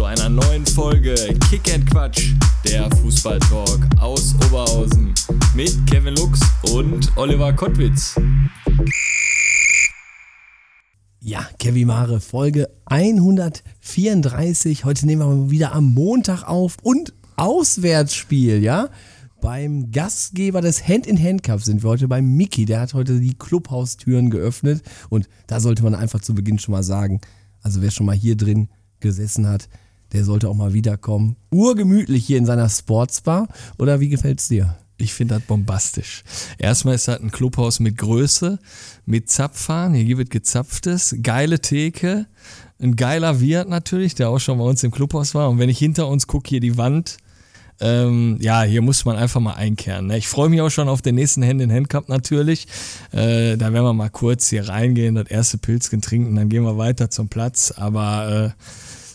Zu einer neuen Folge Kick and Quatsch, der Fußballtalk aus Oberhausen mit Kevin Lux und Oliver Kottwitz. Ja, Kevin Mare, Folge 134. Heute nehmen wir mal wieder am Montag auf und Auswärtsspiel, ja? Beim Gastgeber des Hand-in-Hand-Cups sind wir heute beim Mickey. Der hat heute die Clubhaustüren geöffnet. Und da sollte man einfach zu Beginn schon mal sagen, also wer schon mal hier drin gesessen hat, der sollte auch mal wiederkommen. Urgemütlich hier in seiner Sportsbar. Oder wie gefällt's dir? Ich finde das bombastisch. Erstmal ist das ein Clubhaus mit Größe, mit Zapfhahn. Hier wird gezapftes, geile Theke, ein geiler Wirt natürlich, der auch schon bei uns im Clubhaus war. Und wenn ich hinter uns gucke, hier die Wand, ähm, ja, hier muss man einfach mal einkehren. Ne? Ich freue mich auch schon auf den nächsten Hand-in-Hand-Cup natürlich. Äh, da werden wir mal kurz hier reingehen, das erste Pilzchen trinken, dann gehen wir weiter zum Platz. Aber äh,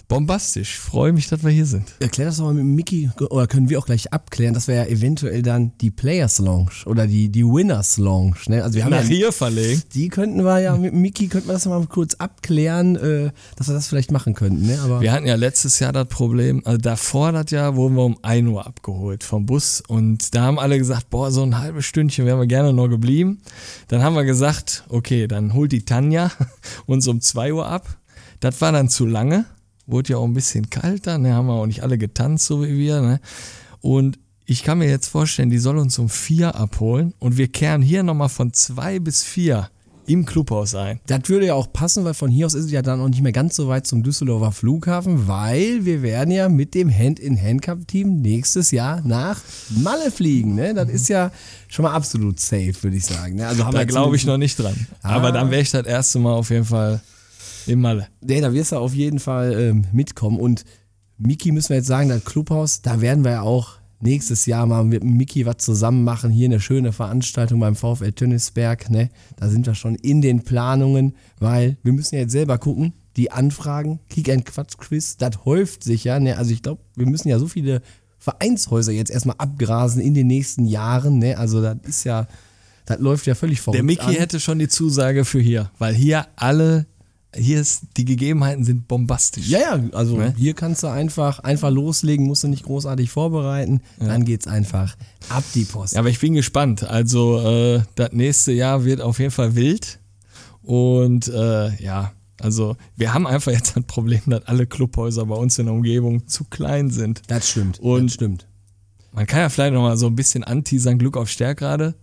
bombastisch. Freue mich, dass wir hier sind. Erklär das doch mal mit Mickey, oder können wir auch gleich abklären, dass wir ja eventuell dann die Players Lounge oder die, die Winners Lounge, ne? Also wir haben Nach ja, hier verlegen. die könnten wir ja mit Mickey, könnten wir das mal kurz abklären, äh, dass wir das vielleicht machen könnten, ne? Aber Wir hatten ja letztes Jahr das Problem, also davor das Jahr wurden wir um 1 Uhr abgeholt vom Bus und da haben alle gesagt, boah, so ein halbes Stündchen wären wir gerne noch geblieben. Dann haben wir gesagt, okay, dann holt die Tanja uns um 2 Uhr ab. Das war dann zu lange, wurde ja auch ein bisschen kalter, ne, haben wir auch nicht alle getanzt, so wie wir, ne. Und ich kann mir jetzt vorstellen, die soll uns um 4 abholen und wir kehren hier nochmal von 2 bis 4 im Clubhaus ein. das würde ja auch passen, weil von hier aus ist es ja dann auch nicht mehr ganz so weit zum Düsseldorfer Flughafen, weil wir werden ja mit dem Hand-in-Hand-Cup-Team nächstes Jahr nach Malle fliegen, ne? Das ist ja schon mal absolut safe, würde ich sagen. Ne? Also haben Da glaube ich noch nicht dran. Ah. Aber dann wäre ich das erste Mal auf jeden Fall in Malle. Nee, da wirst du auf jeden Fall ähm, mitkommen. Und Miki müssen wir jetzt sagen, das Clubhaus, da werden wir ja auch nächstes Jahr mal mit Miki was zusammen machen. Hier eine schöne Veranstaltung beim VfL Tönnisberg. Ne? Da sind wir schon in den Planungen, weil wir müssen ja jetzt selber gucken. Die Anfragen, Kick and Quatsch Quiz, das häuft sich ja. Ne? Also ich glaube, wir müssen ja so viele Vereinshäuser jetzt erstmal abgrasen in den nächsten Jahren. Ne? Also das ist ja, das läuft ja völlig verrückt Der Mickey an. hätte schon die Zusage für hier, weil hier alle, hier ist, die Gegebenheiten sind bombastisch. Ja, ja, also Ne? hier kannst du einfach, einfach loslegen, musst du nicht großartig vorbereiten. Dann geht's einfach ab die Post. Ja, aber ich bin gespannt. Also, äh, das nächste Jahr wird auf jeden Fall wild. Und äh, ja, also wir haben einfach jetzt ein Problem, dass alle Clubhäuser bei uns in der Umgebung zu klein sind. Das stimmt. Und- das stimmt. Man kann ja vielleicht noch mal so ein bisschen anteasern, Glück auf Stärkrade.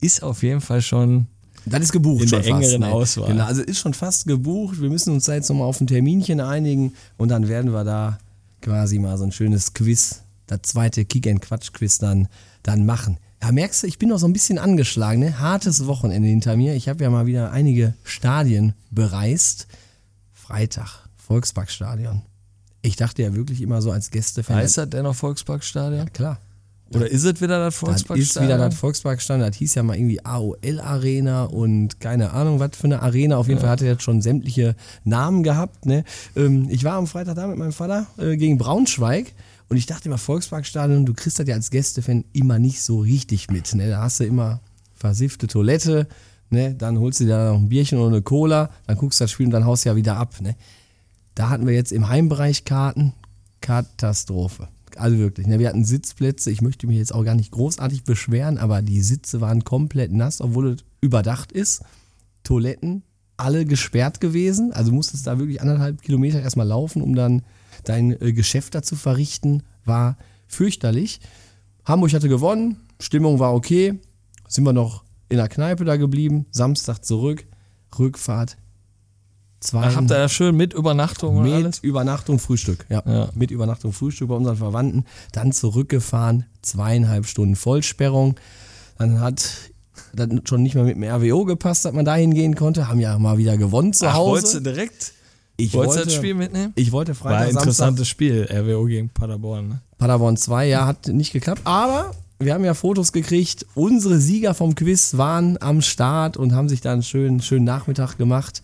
Ist auf jeden Fall schon Das ist gebucht In schon der fast. engeren ne? Auswahl. Genau, also ist schon fast gebucht. Wir müssen uns da jetzt nochmal auf ein Terminchen einigen und dann werden wir da quasi mal so ein schönes Quiz, das zweite Kick and Quatsch Quiz dann, dann machen. Ja, merkst du, ich bin noch so ein bisschen angeschlagen, ne? Hartes Wochenende hinter mir. Ich habe ja mal wieder einige Stadien bereist. Freitag, Volksparkstadion. Ich dachte ja wirklich immer so als Gästefan. Heißt das denn noch Volksparkstadion? Klar. Oder ist es wieder das Das Volksparkstadion? ist wieder das Volksparkstadion. Das hieß ja mal irgendwie AOL Arena und keine Ahnung, was für eine Arena. Auf jeden Fall hatte jetzt schon sämtliche Namen gehabt. Ne? Ähm, ich war am Freitag da mit meinem Vater äh, gegen Braunschweig und ich dachte immer, Volksparkstadion, du kriegst das ja als Gästefan immer nicht so richtig mit. Ne? Da hast du immer versiffte Toilette, ne? dann holst du dir da noch ein Bierchen oder eine Cola, dann guckst du das Spiel und dann haust du ja wieder ab. Ne? Da hatten wir jetzt im Heimbereich Karten. Katastrophe. Also wirklich. Ne? Wir hatten Sitzplätze. Ich möchte mich jetzt auch gar nicht großartig beschweren, aber die Sitze waren komplett nass, obwohl es überdacht ist. Toiletten, alle gesperrt gewesen. Also musstest da wirklich anderthalb Kilometer erstmal laufen, um dann dein äh, Geschäft da zu verrichten. War fürchterlich. Hamburg hatte gewonnen. Stimmung war okay. Sind wir noch in der Kneipe da geblieben. Samstag zurück. Rückfahrt. Zwei habt ihr das schön mit Übernachtung und mit alles? Übernachtung, Frühstück. Ja. Ja. Mit Übernachtung, Frühstück bei unseren Verwandten. Dann zurückgefahren, zweieinhalb Stunden Vollsperrung. Dann hat dann schon nicht mehr mit dem RWO gepasst, dass man da hingehen konnte. Haben ja mal wieder gewonnen zu Ach, wolltest du Hause. direkt? Ich wolltest du wollte, das Spiel mitnehmen? ich wollte War ein Freitag, Samstag, interessantes Spiel, RWO gegen Paderborn. Ne? Paderborn 2, ja, hat nicht geklappt. Aber wir haben ja Fotos gekriegt. Unsere Sieger vom Quiz waren am Start und haben sich da einen schönen, schönen Nachmittag gemacht.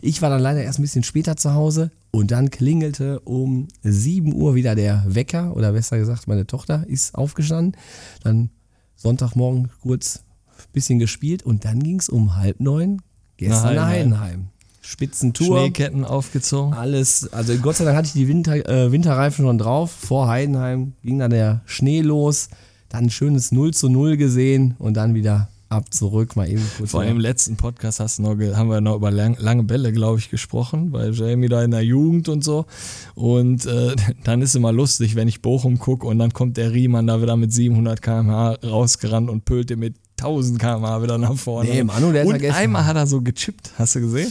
Ich war dann leider erst ein bisschen später zu Hause und dann klingelte um 7 Uhr wieder der Wecker oder besser gesagt, meine Tochter ist aufgestanden. Dann Sonntagmorgen kurz ein bisschen gespielt und dann ging es um halb neun gestern nach Heidenheim. Heidenheim. Spitzentour. Schneeketten aufgezogen. Alles, also Gott sei Dank hatte ich die Winter, äh, Winterreifen schon drauf. Vor Heidenheim ging dann der Schnee los. Dann ein schönes 0 zu 0 gesehen und dann wieder ab zurück. Mal eben kurz. Vor allem im letzten Podcast hast noch, haben wir noch über lang, lange Bälle, glaube ich, gesprochen, bei Jamie da in der Jugend und so. Und äh, dann ist immer lustig, wenn ich Bochum gucke und dann kommt der Riemann da wieder mit 700 km/h rausgerannt und pölt dir mit 1000 km/h wieder nach vorne. Nee, Manu, der ist und ja gestern- einmal hat er so gechippt, hast du gesehen?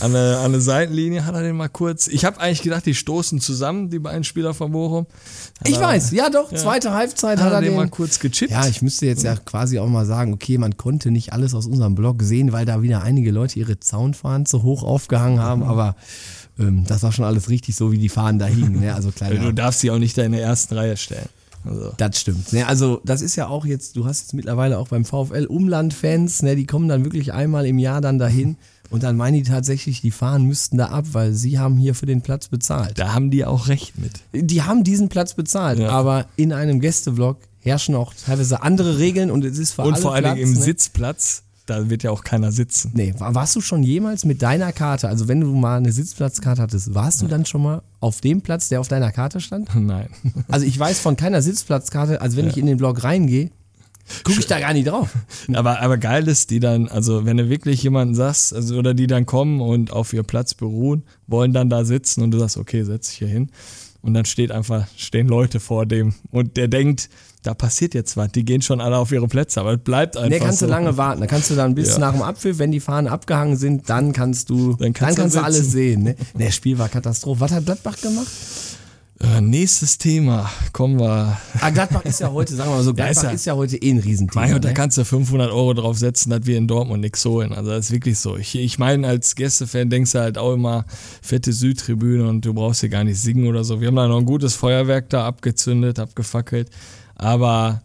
An der, an der Seitenlinie hat er den mal kurz. Ich habe eigentlich gedacht, die stoßen zusammen, die beiden Spieler von Bochum. Hat ich er- weiß, ja doch, zweite Halbzeit Hat hat er den den. mal kurz gechippt? ja, ich müsste jetzt ja quasi auch mal sagen, okay, man konnte nicht alles aus unserem Blog sehen, weil da wieder einige Leute ihre Zaunfahnen zu hoch aufgehangen haben, aber ähm, das war schon alles richtig so, wie die Fahnen da hingen. Ne? Also Du darfst sie auch nicht da in der ersten Reihe stellen. Also. Das stimmt. Ne, also das ist ja auch jetzt, du hast jetzt mittlerweile auch beim VfL Umlandfans, ne, die kommen dann wirklich einmal im Jahr dann dahin und dann meinen die tatsächlich, die Fahnen müssten da ab, weil sie haben hier für den Platz bezahlt. Da haben die auch recht mit. Die haben diesen Platz bezahlt, Ja. aber in einem Gästevlog herrschen auch teilweise andere Regeln und es ist für Und alle vor allen Dingen im ne? Sitzplatz, da wird ja auch keiner sitzen. Nee, war- warst du schon jemals mit deiner Karte, also wenn du mal eine Sitzplatzkarte hattest, warst du dann schon mal auf dem Platz, der auf deiner Karte stand? Nein. Also ich weiß von keiner Sitzplatzkarte, also wenn ich in den Blog reingehe, gucke ich da gar nicht drauf. aber, aber geil ist, die dann, also wenn du wirklich jemanden sagst, also oder die dann kommen und auf ihr Platz beruhen, wollen dann da sitzen und du sagst, okay, setz dich hier hin. Und dann steht einfach, stehen Leute vor dem und der denkt, da passiert jetzt was, die gehen schon alle auf ihre Plätze, aber es bleibt einfach Nee, kannst so. du lange warten. Da kannst du dann bis Ja. nach dem Apfel, wenn die Fahnen abgehangen sind, dann kannst du, Dann kannst du dann kannst du alles sehen. Ne? Nee, Das Spiel war Katastrophe. Was hat Gladbach gemacht? Äh, nächstes Thema, kommen wir. Ah, Gladbach ist ja heute, sagen wir mal so, Ja, ist Gladbach ja- ist ja heute eh ein Riesenthema. Mein da ne? kannst du 500 Euro drauf setzen, dass wir in Dortmund nichts holen. Also das ist wirklich so. Ich, ich meine, als Gästefan denkst du halt auch immer, fette Südtribüne und du brauchst hier gar nicht singen oder so. Wir haben da noch ein gutes Feuerwerk da abgezündet, abgefackelt. Aber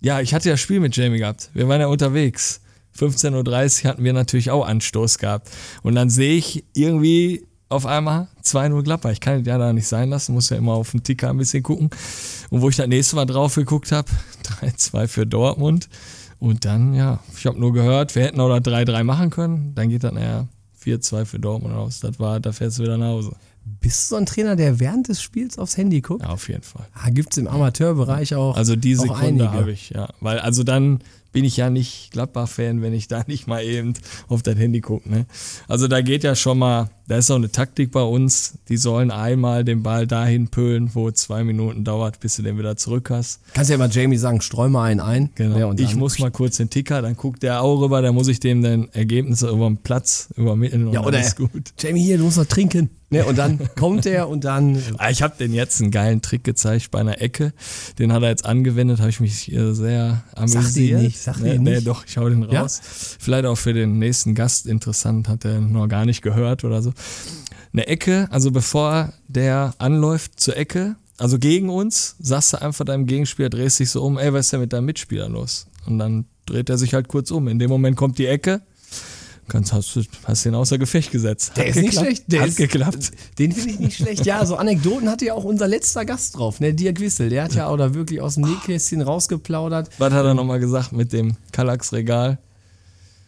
ja, ich hatte ja Spiel mit Jamie gehabt. Wir waren ja unterwegs. 15.30 Uhr hatten wir natürlich auch Anstoß gehabt. Und dann sehe ich irgendwie auf einmal 2-0 Gladbach. Ich kann ja da nicht sein lassen, muss ja immer auf den Ticker ein bisschen gucken. Und wo ich das nächste Mal drauf geguckt habe, 3-2 für Dortmund. Und dann, ja, ich habe nur gehört, wir hätten auch das 3-3 machen können. Dann geht das, naja, 4-2 für Dortmund aus. Das war, da fährst du wieder nach Hause. Bist du so ein Trainer, der während des Spiels aufs Handy guckt? Ja, auf jeden Fall. Ah, Gibt es im Amateurbereich auch. Also die Sekunde habe ich, ja. Weil also dann bin ich ja nicht Gladbach-Fan, wenn ich da nicht mal eben auf das Handy gucke. Ne? Also da geht ja schon mal, da ist auch eine Taktik bei uns, die sollen einmal den Ball dahin pölen, wo zwei Minuten dauert, bis du den wieder zurück hast. Kannst ja mal Jamie sagen, streu mal einen ein. Genau. Ja, ich muss mal kurz den Ticker, dann guckt der auch rüber, dann muss ich dem dann Ergebnisse über den Platz übermitteln und Ja, oder ist gut. Jamie, hier, du musst noch trinken. Ne? Und dann kommt er und dann Ah, Ich habe den jetzt einen geilen Trick gezeigt bei einer Ecke. Den hat er jetzt angewendet, habe ich mich äh, sehr amüsiert. nicht, sag nee, nee, doch, ich hau den Ja? raus. Vielleicht auch für den nächsten Gast interessant, hat er noch gar nicht gehört oder so. Eine Ecke, also bevor der anläuft zur Ecke, also gegen uns, sagst du einfach deinem Gegenspieler, drehst dich so um, ey, was ist denn mit deinem Mitspieler los? Und dann dreht er sich halt kurz um. In dem Moment kommt die Ecke. Kannst, hast, du- hast den außer Gefecht gesetzt. Der ist nicht geklappt. schlecht. Der hat ist, geklappt. Den finde ich nicht schlecht. Ja, so Anekdoten hatte ja auch unser letzter Gast drauf, ne? Dirk Wissel. Der hat ja auch da wirklich aus dem Nähkästchen rausgeplaudert. Was hat er nochmal gesagt mit dem Kallax-Regal?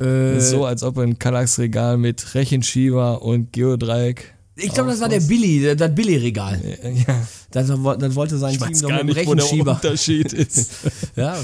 Äh, so, als ob ein Kallax-Regal mit Rechenschieber und Geodreieck. Ich glaube, das war der Billy, das Billy-Regal. Ja, Das, das wollte sein ich Team gar mit dem nicht, wo der Rechenschieber. Unterschied ist. Ja,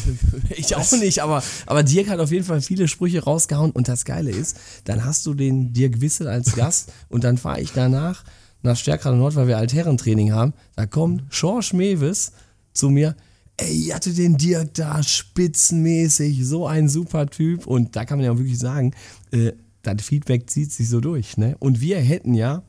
ich auch nicht, aber, aber Dirk hat auf jeden Fall viele Sprüche rausgehauen und das Geile ist, dann hast du den Dirk Wissel als Gast und dann fahre ich danach nach Stärkrade Nord, weil wir Altherrentraining haben. Da kommt Schorsch Mewes zu mir. Ey, ich hatte den Dirk da spitzenmäßig, so ein super Typ. Und da kann man ja auch wirklich sagen, äh, das Feedback zieht sich so durch. Ne? Und wir hätten ja,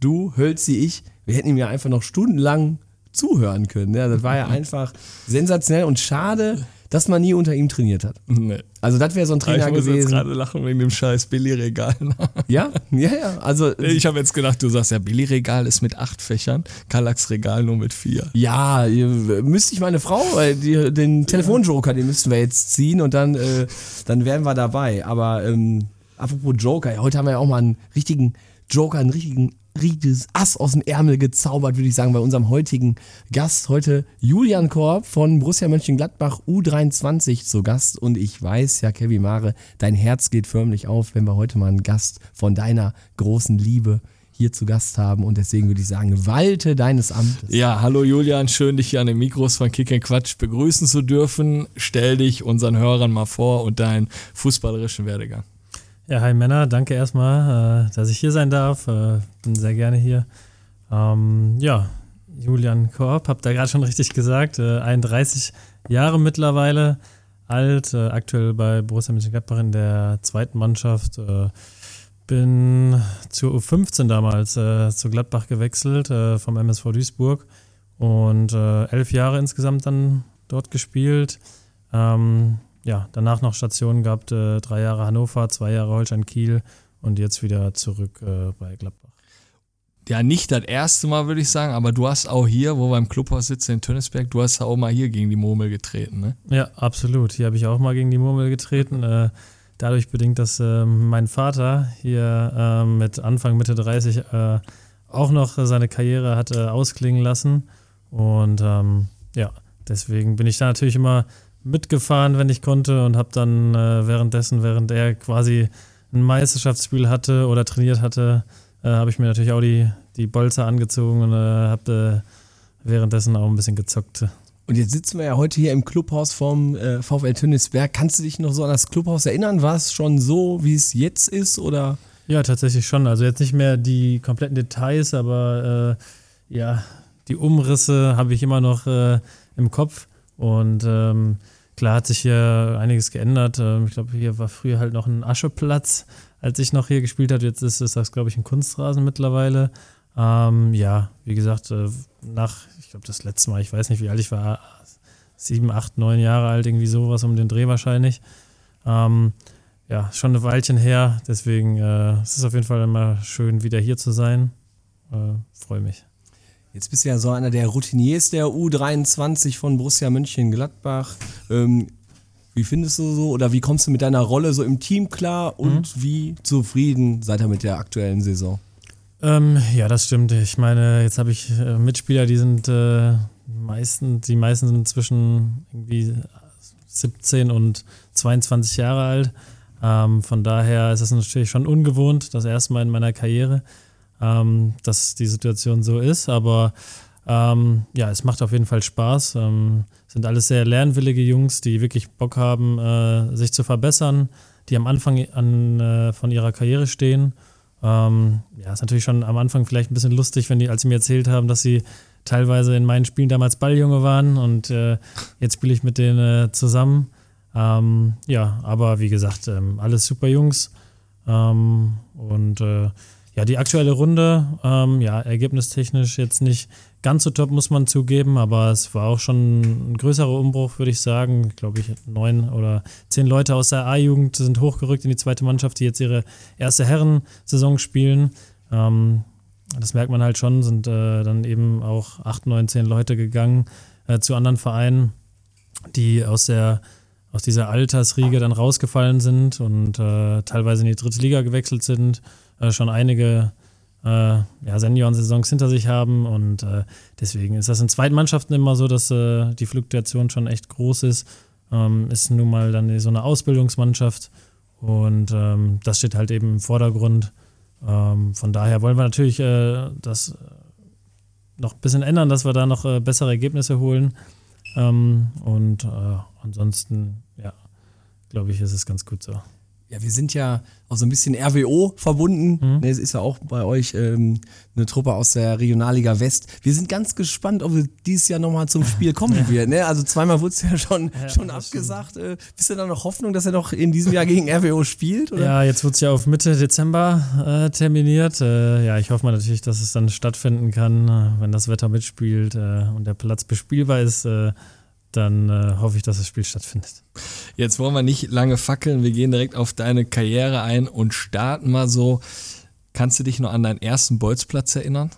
du, Hölzi, ich, wir hätten ihm ja einfach noch stundenlang zuhören können. Ne? Das war ja einfach sensationell und schade, dass man nie unter ihm trainiert hat. Nee. Also das wäre so ein Trainer ich muss jetzt gewesen. gerade lachen wegen dem scheiß Billy-Regal. Ja, ja, ja. Also ich habe jetzt gedacht, du sagst ja, Billy-Regal ist mit acht Fächern, Kallax-Regal nur mit vier. Ja, müsste ich meine Frau, weil die, den Telefonjoker, den müssten wir jetzt ziehen und dann, äh, dann wären wir dabei. Aber ähm, apropos Joker, ja, heute haben wir ja auch mal einen richtigen Joker, einen richtigen richtiges Ass aus dem Ärmel gezaubert, würde ich sagen, bei unserem heutigen Gast. Heute Julian Korb von Borussia Mönchengladbach U23 zu Gast. Und ich weiß, ja, Kevin Mare, dein Herz geht förmlich auf, wenn wir heute mal einen Gast von deiner großen Liebe hier zu Gast haben. Und deswegen würde ich sagen, walte deines Amtes. Ja, hallo Julian, schön dich hier an den Mikros von Kick Quatsch begrüßen zu dürfen. Stell dich unseren Hörern mal vor und deinen fußballerischen Werdegang. Ja, hi Männer, danke erstmal, äh, dass ich hier sein darf. Äh, bin sehr gerne hier. Ähm, ja, Julian Korb, habt ihr gerade schon richtig gesagt, äh, 31 Jahre mittlerweile alt, äh, aktuell bei Borussia Mönchengladbach in der zweiten Mannschaft. Äh, bin zur U15 damals äh, zu Gladbach gewechselt vom MSV Duisburg und elf Jahre insgesamt dann dort gespielt. Ähm, ja, danach noch Stationen gehabt, äh, drei Jahre Hannover, zwei Jahre Holstein Kiel und jetzt wieder zurück äh, bei Gladbach. Ja, nicht das erste Mal, würde ich sagen, aber du hast auch hier, wo wir im Clubhaus sitzen in Tönnesberg, du hast auch mal hier gegen die Murmel getreten, ne? Ja, absolut. Hier habe ich auch mal gegen die Murmel getreten. Äh, dadurch bedingt, dass äh, mein Vater hier äh, mit Anfang, Mitte 30 äh, auch noch seine Karriere hat äh, ausklingen lassen. Und ähm, ja, deswegen bin ich da natürlich immer mitgefahren, wenn ich konnte und habe dann äh, währenddessen, während er quasi ein Meisterschaftsspiel hatte oder trainiert hatte, äh, habe ich mir natürlich auch die, die Bolzer angezogen und äh, habe äh, währenddessen auch ein bisschen gezockt. Und jetzt sitzen wir ja heute hier im Clubhaus vom äh, VfL Tönnisberg. Kannst du dich noch so an das Clubhaus erinnern? War es schon so, wie es jetzt ist? Oder? Ja, tatsächlich schon. Also jetzt nicht mehr die kompletten Details, aber äh, ja, die Umrisse habe ich immer noch im Kopf. Und ähm, klar hat sich hier einiges geändert. Ähm, ich glaube, hier war früher halt noch ein Ascheplatz, als ich noch hier gespielt habe. Jetzt ist es das, glaube ich, ein Kunstrasen mittlerweile. Ähm, ja, wie gesagt, äh, nach, ich glaube, das letzte Mal, ich weiß nicht, wie alt ich war, sieben, acht, neun Jahre alt, irgendwie sowas um den Dreh wahrscheinlich. Ähm, ja, schon ein Weilchen her. Deswegen äh, es ist es auf jeden Fall immer schön, wieder hier zu sein. Äh, Freue mich. Jetzt bist du ja so einer der Routiniers der U23 von Borussia Mönchengladbach. Ähm, wie findest du so oder wie kommst du mit deiner Rolle so im Team klar und wie zufrieden seid ihr mit der aktuellen Saison? Ähm, ja, das stimmt. Ich meine, jetzt habe ich äh, Mitspieler, die sind äh, meisten, die meisten sind zwischen irgendwie 17 und 22 Jahre alt. Ähm, von daher ist es natürlich schon ungewohnt, das erste Mal in meiner Karriere, ähm, dass die Situation so ist. Aber ähm, ja, es macht auf jeden Fall Spaß. Ähm, sind alles sehr lernwillige Jungs, die wirklich Bock haben, äh, sich zu verbessern, die am Anfang an, äh, von ihrer Karriere stehen. Ähm, ja, ist natürlich schon am Anfang vielleicht ein bisschen lustig, wenn die, als sie mir erzählt haben, dass sie teilweise in meinen Spielen damals Balljunge waren und äh, jetzt spiele ich mit denen äh, zusammen. Ähm, ja, aber wie gesagt, ähm, alles super Jungs. Ähm, und äh, ja, die aktuelle Runde, ähm, ja, ergebnistechnisch jetzt nicht ganz so top, muss man zugeben, aber es war auch schon ein größerer Umbruch, würde ich sagen. Ich glaube, ich neun oder zehn Leute aus der A-Jugend sind hochgerückt in die zweite Mannschaft, die jetzt ihre erste Herrensaison spielen. Ähm, das merkt man halt schon, sind äh, dann eben auch acht, neun, zehn Leute gegangen äh, zu anderen Vereinen, die aus der aus dieser Altersriege dann rausgefallen sind und äh, teilweise in die dritte Liga gewechselt sind, äh, schon einige äh, ja, Senioren-Saisons hinter sich haben und äh, deswegen ist das in zweiten Mannschaften immer so, dass äh, die Fluktuation schon echt groß ist. Ähm, ist nun mal dann so eine Ausbildungsmannschaft und ähm, das steht halt eben im Vordergrund. Ähm, von daher wollen wir natürlich äh, das noch ein bisschen ändern, dass wir da noch äh, bessere Ergebnisse holen. Ähm, und ansonsten, ja, glaube ich, ist es ganz gut so. Ja, wir sind ja auch so ein bisschen RWO verbunden. Mhm. Ne, Es ist ja auch bei euch ähm, eine Truppe aus der Regionalliga West. Wir sind ganz gespannt, ob es dieses Jahr nochmal zum Spiel kommen wird. Ne? Also zweimal wurde es ja schon, Ja, schon abgesagt. Äh, bist du da noch Hoffnung, dass er noch in diesem Jahr gegen RWO spielt? Oder? Ja, jetzt wird es ja auf Mitte Dezember äh, terminiert. Äh, ja, ich hoffe mal natürlich, dass es dann stattfinden kann, äh, wenn das Wetter mitspielt äh, und der Platz bespielbar ist. Äh, dann äh, hoffe ich, dass das Spiel stattfindet. Jetzt wollen wir nicht lange fackeln, wir gehen direkt auf deine Karriere ein und starten mal so. Kannst du dich noch an deinen ersten Bolzplatz erinnern?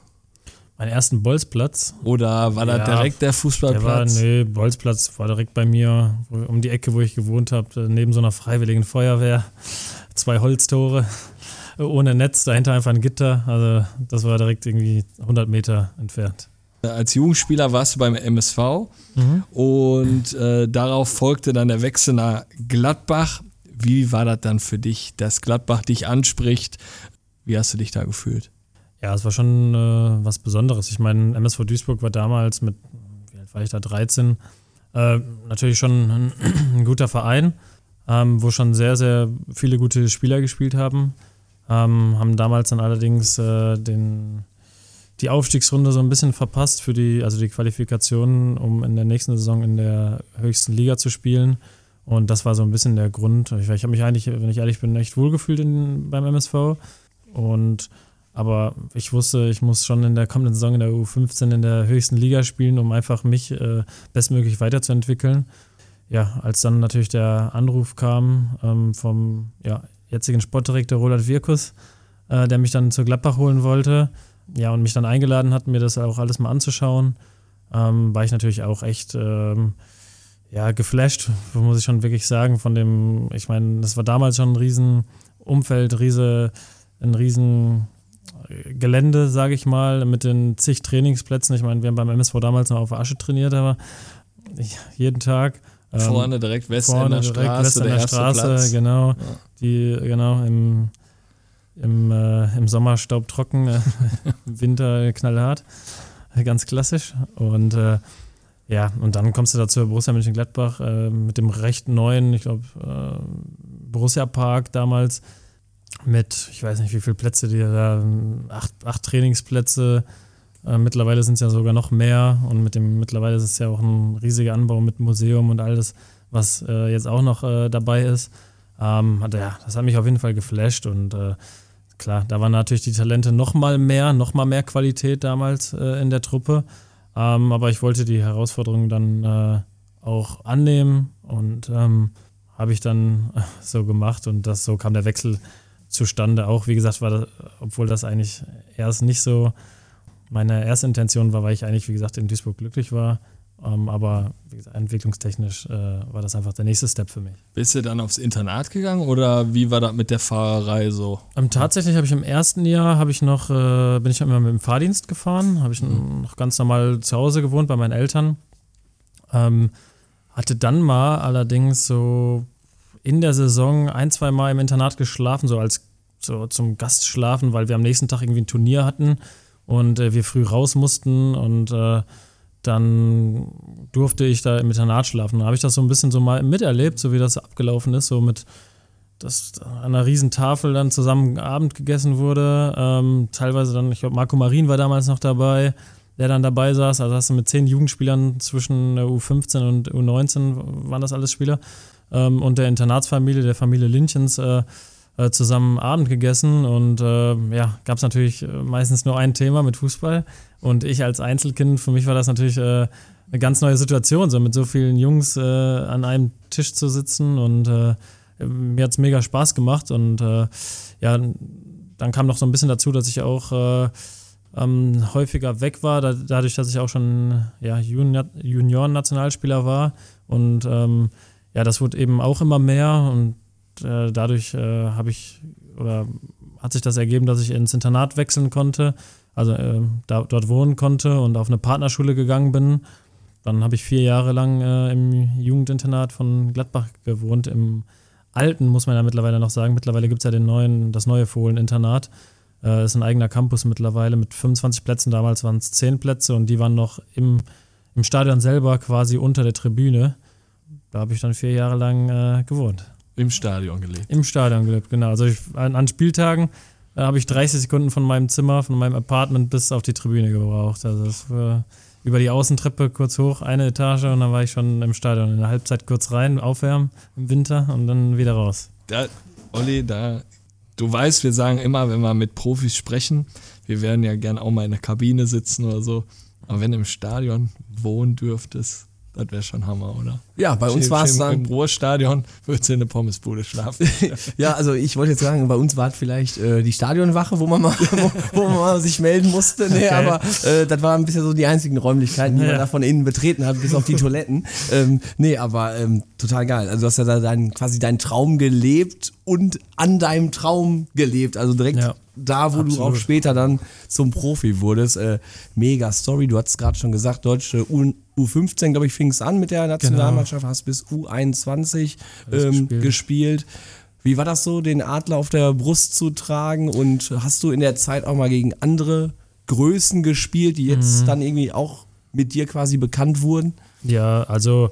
Meinen ersten Bolzplatz? Oder war ja, da direkt der Fußballplatz? Der war, nee, Bolzplatz war direkt bei mir, um die Ecke, wo ich gewohnt habe, neben so einer freiwilligen Feuerwehr. Zwei Holztore ohne Netz, dahinter einfach ein Gitter. Also das war direkt irgendwie 100 Meter entfernt. Als Jugendspieler warst du beim MSV mhm. und äh, darauf folgte dann der Wechsel nach Gladbach. Wie war das dann für dich, dass Gladbach dich anspricht? Wie hast du dich da gefühlt? Ja, es war schon äh, was Besonderes. Ich meine, MSV Duisburg war damals mit, wie alt war ich da, 13, äh, natürlich schon ein, ein guter Verein, ähm, wo schon sehr, sehr viele gute Spieler gespielt haben. Ähm, haben damals dann allerdings äh, den die Aufstiegsrunde so ein bisschen verpasst für die, also die Qualifikation, um in der nächsten Saison in der höchsten Liga zu spielen. Und das war so ein bisschen der Grund. Ich, ich habe mich eigentlich, wenn ich ehrlich bin, echt wohlgefühlt in, beim MSV. Und aber ich wusste, ich muss schon in der kommenden Saison in der U15 in der höchsten Liga spielen, um einfach mich äh, bestmöglich weiterzuentwickeln. Ja, als dann natürlich der Anruf kam ähm, vom ja, jetzigen Sportdirektor Roland Wirkus, äh, der mich dann zu Gladbach holen wollte, ja, und mich dann eingeladen hat, mir das auch alles mal anzuschauen, ähm, war ich natürlich auch echt ähm, ja, geflasht, muss ich schon wirklich sagen, von dem, ich meine, das war damals schon ein riesen Umfeld, riese, ein riesen äh, Gelände, sage ich mal, mit den zig Trainingsplätzen. Ich meine, wir haben beim MSV damals noch auf Asche trainiert, aber jeden Tag. Ähm, vorne direkt West vorne Straße, direkt West der Straße, Platz. genau. Ja. Die, genau, im im, äh, im Sommer staubtrocken, äh, im Winter knallhart. Ganz klassisch. Und äh, ja, und dann kommst du dazu Borussia Mönchengladbach äh, mit dem recht neuen, ich glaube, äh, Borussia Park damals mit, ich weiß nicht, wie viele Plätze die da, acht, acht Trainingsplätze. Äh, mittlerweile sind es ja sogar noch mehr und mit dem, mittlerweile ist es ja auch ein riesiger Anbau mit Museum und alles, was jetzt auch noch dabei ist. Ähm, ja, das hat mich auf jeden Fall geflasht und äh, klar, da waren natürlich die Talente noch mal mehr, noch mal mehr Qualität damals äh, in der Truppe. Ähm, aber ich wollte die Herausforderung dann äh, auch annehmen und ähm, habe ich dann so gemacht und das so kam der Wechsel zustande. Auch wie gesagt, war das, obwohl das eigentlich erst nicht so meine erste Intention war, weil ich eigentlich wie gesagt in Duisburg glücklich war, ähm, aber wie gesagt, entwicklungstechnisch äh, war das einfach der nächste Step für mich. Bist du dann aufs Internat gegangen oder wie war das mit der Fahrerei so? Ähm, tatsächlich habe ich im ersten Jahr habe ich noch äh, bin ich immer mit dem Fahrdienst gefahren, habe ich mhm. noch ganz normal zu Hause gewohnt bei meinen Eltern. Ähm, hatte dann mal allerdings so in der Saison ein, zwei Mal im Internat geschlafen, so als so zum Gastschlafen, weil wir am nächsten Tag irgendwie ein Turnier hatten und äh, wir früh raus mussten und äh, dann durfte ich da im Internat schlafen. Da habe ich das so ein bisschen so mal miterlebt, so wie das abgelaufen ist, so mit, dass an einer riesen Tafel dann zusammen Abend gegessen wurde. Ähm, teilweise dann, ich glaube, Marco Marin war damals noch dabei, der dann dabei saß. Also hast du mit zehn Jugendspielern zwischen U15 und U19 waren das alles Spieler. Ähm, und der Internatsfamilie, der Familie Lynchens, äh, äh, zusammen Abend gegessen und äh, ja, gab es natürlich äh, meistens nur ein Thema mit Fußball. Und ich als Einzelkind, für mich war das natürlich äh, eine ganz neue Situation, so mit so vielen Jungs äh, an einem Tisch zu sitzen und mir hat es mega Spaß gemacht und ja, dann kam noch so ein bisschen dazu, dass ich auch ähm, häufiger weg war, da, dadurch, dass ich auch schon ja, Junior, Junioren-Nationalspieler war und ähm, ja, das wurde eben auch immer mehr und äh, dadurch äh, habe ich oder hat sich das ergeben, dass ich ins Internat wechseln konnte, also äh, da, dort wohnen konnte und auf eine Partnerschule gegangen bin. Dann habe ich vier Jahre lang äh, im Jugendinternat von Gladbach gewohnt, im alten, muss man ja mittlerweile noch sagen. Mittlerweile gibt es ja den neuen, das neue Fohlen-Internat. Äh, ist ein eigener Campus mittlerweile mit 25 Plätzen. Damals waren es 10 Plätze und die waren noch im, im Stadion selber quasi unter der Tribüne. Da habe ich dann vier Jahre lang äh, gewohnt. Im Stadion gelebt. Im Stadion gelebt, genau. Also ich, an, an, Spieltagen äh, habe ich 30 Sekunden von meinem Zimmer, von meinem Apartment bis auf die Tribüne gebraucht. Also das war über die Außentreppe kurz hoch, eine Etage und dann war ich schon im Stadion. In der Halbzeit kurz rein, aufwärmen im Winter und dann wieder raus. Da, Olli, da, du weißt, wir sagen immer, wenn wir mit Profis sprechen, wir werden ja gerne auch mal in der Kabine sitzen oder so. Aber wenn du im Stadion wohnen dürftest, Das wäre schon Hammer, oder? Ja, bei uns war es dann. Im Ruhrstadion würdest du in eine Pommesbude schlafen. Ja, also ich wollte jetzt sagen, bei uns war es vielleicht äh, die Stadionwache, wo man mal, wo, wo man mal sich melden musste. Nee, Okay. aber äh, das waren bisher so die einzigen Räumlichkeiten, die man Ja. da von innen betreten hat, bis auf die Toiletten. Ähm, nee, aber ähm, total geil. Also du hast ja da dein, quasi deinen Traum gelebt und an deinem Traum gelebt. Also direkt Ja, da, wo du auch absolut. später dann zum Profi wurdest. Äh, mega Story. Du hast gerade schon gesagt, deutsche U U15, glaube ich, fing es an mit der Nationalmannschaft, hast bis U21 Alles ähm, gespielt. gespielt. Wie war das so, den Adler auf der Brust zu tragen? Und hast du in der Zeit auch mal gegen andere Größen gespielt, die jetzt dann irgendwie auch mit dir quasi bekannt wurden? Ja, also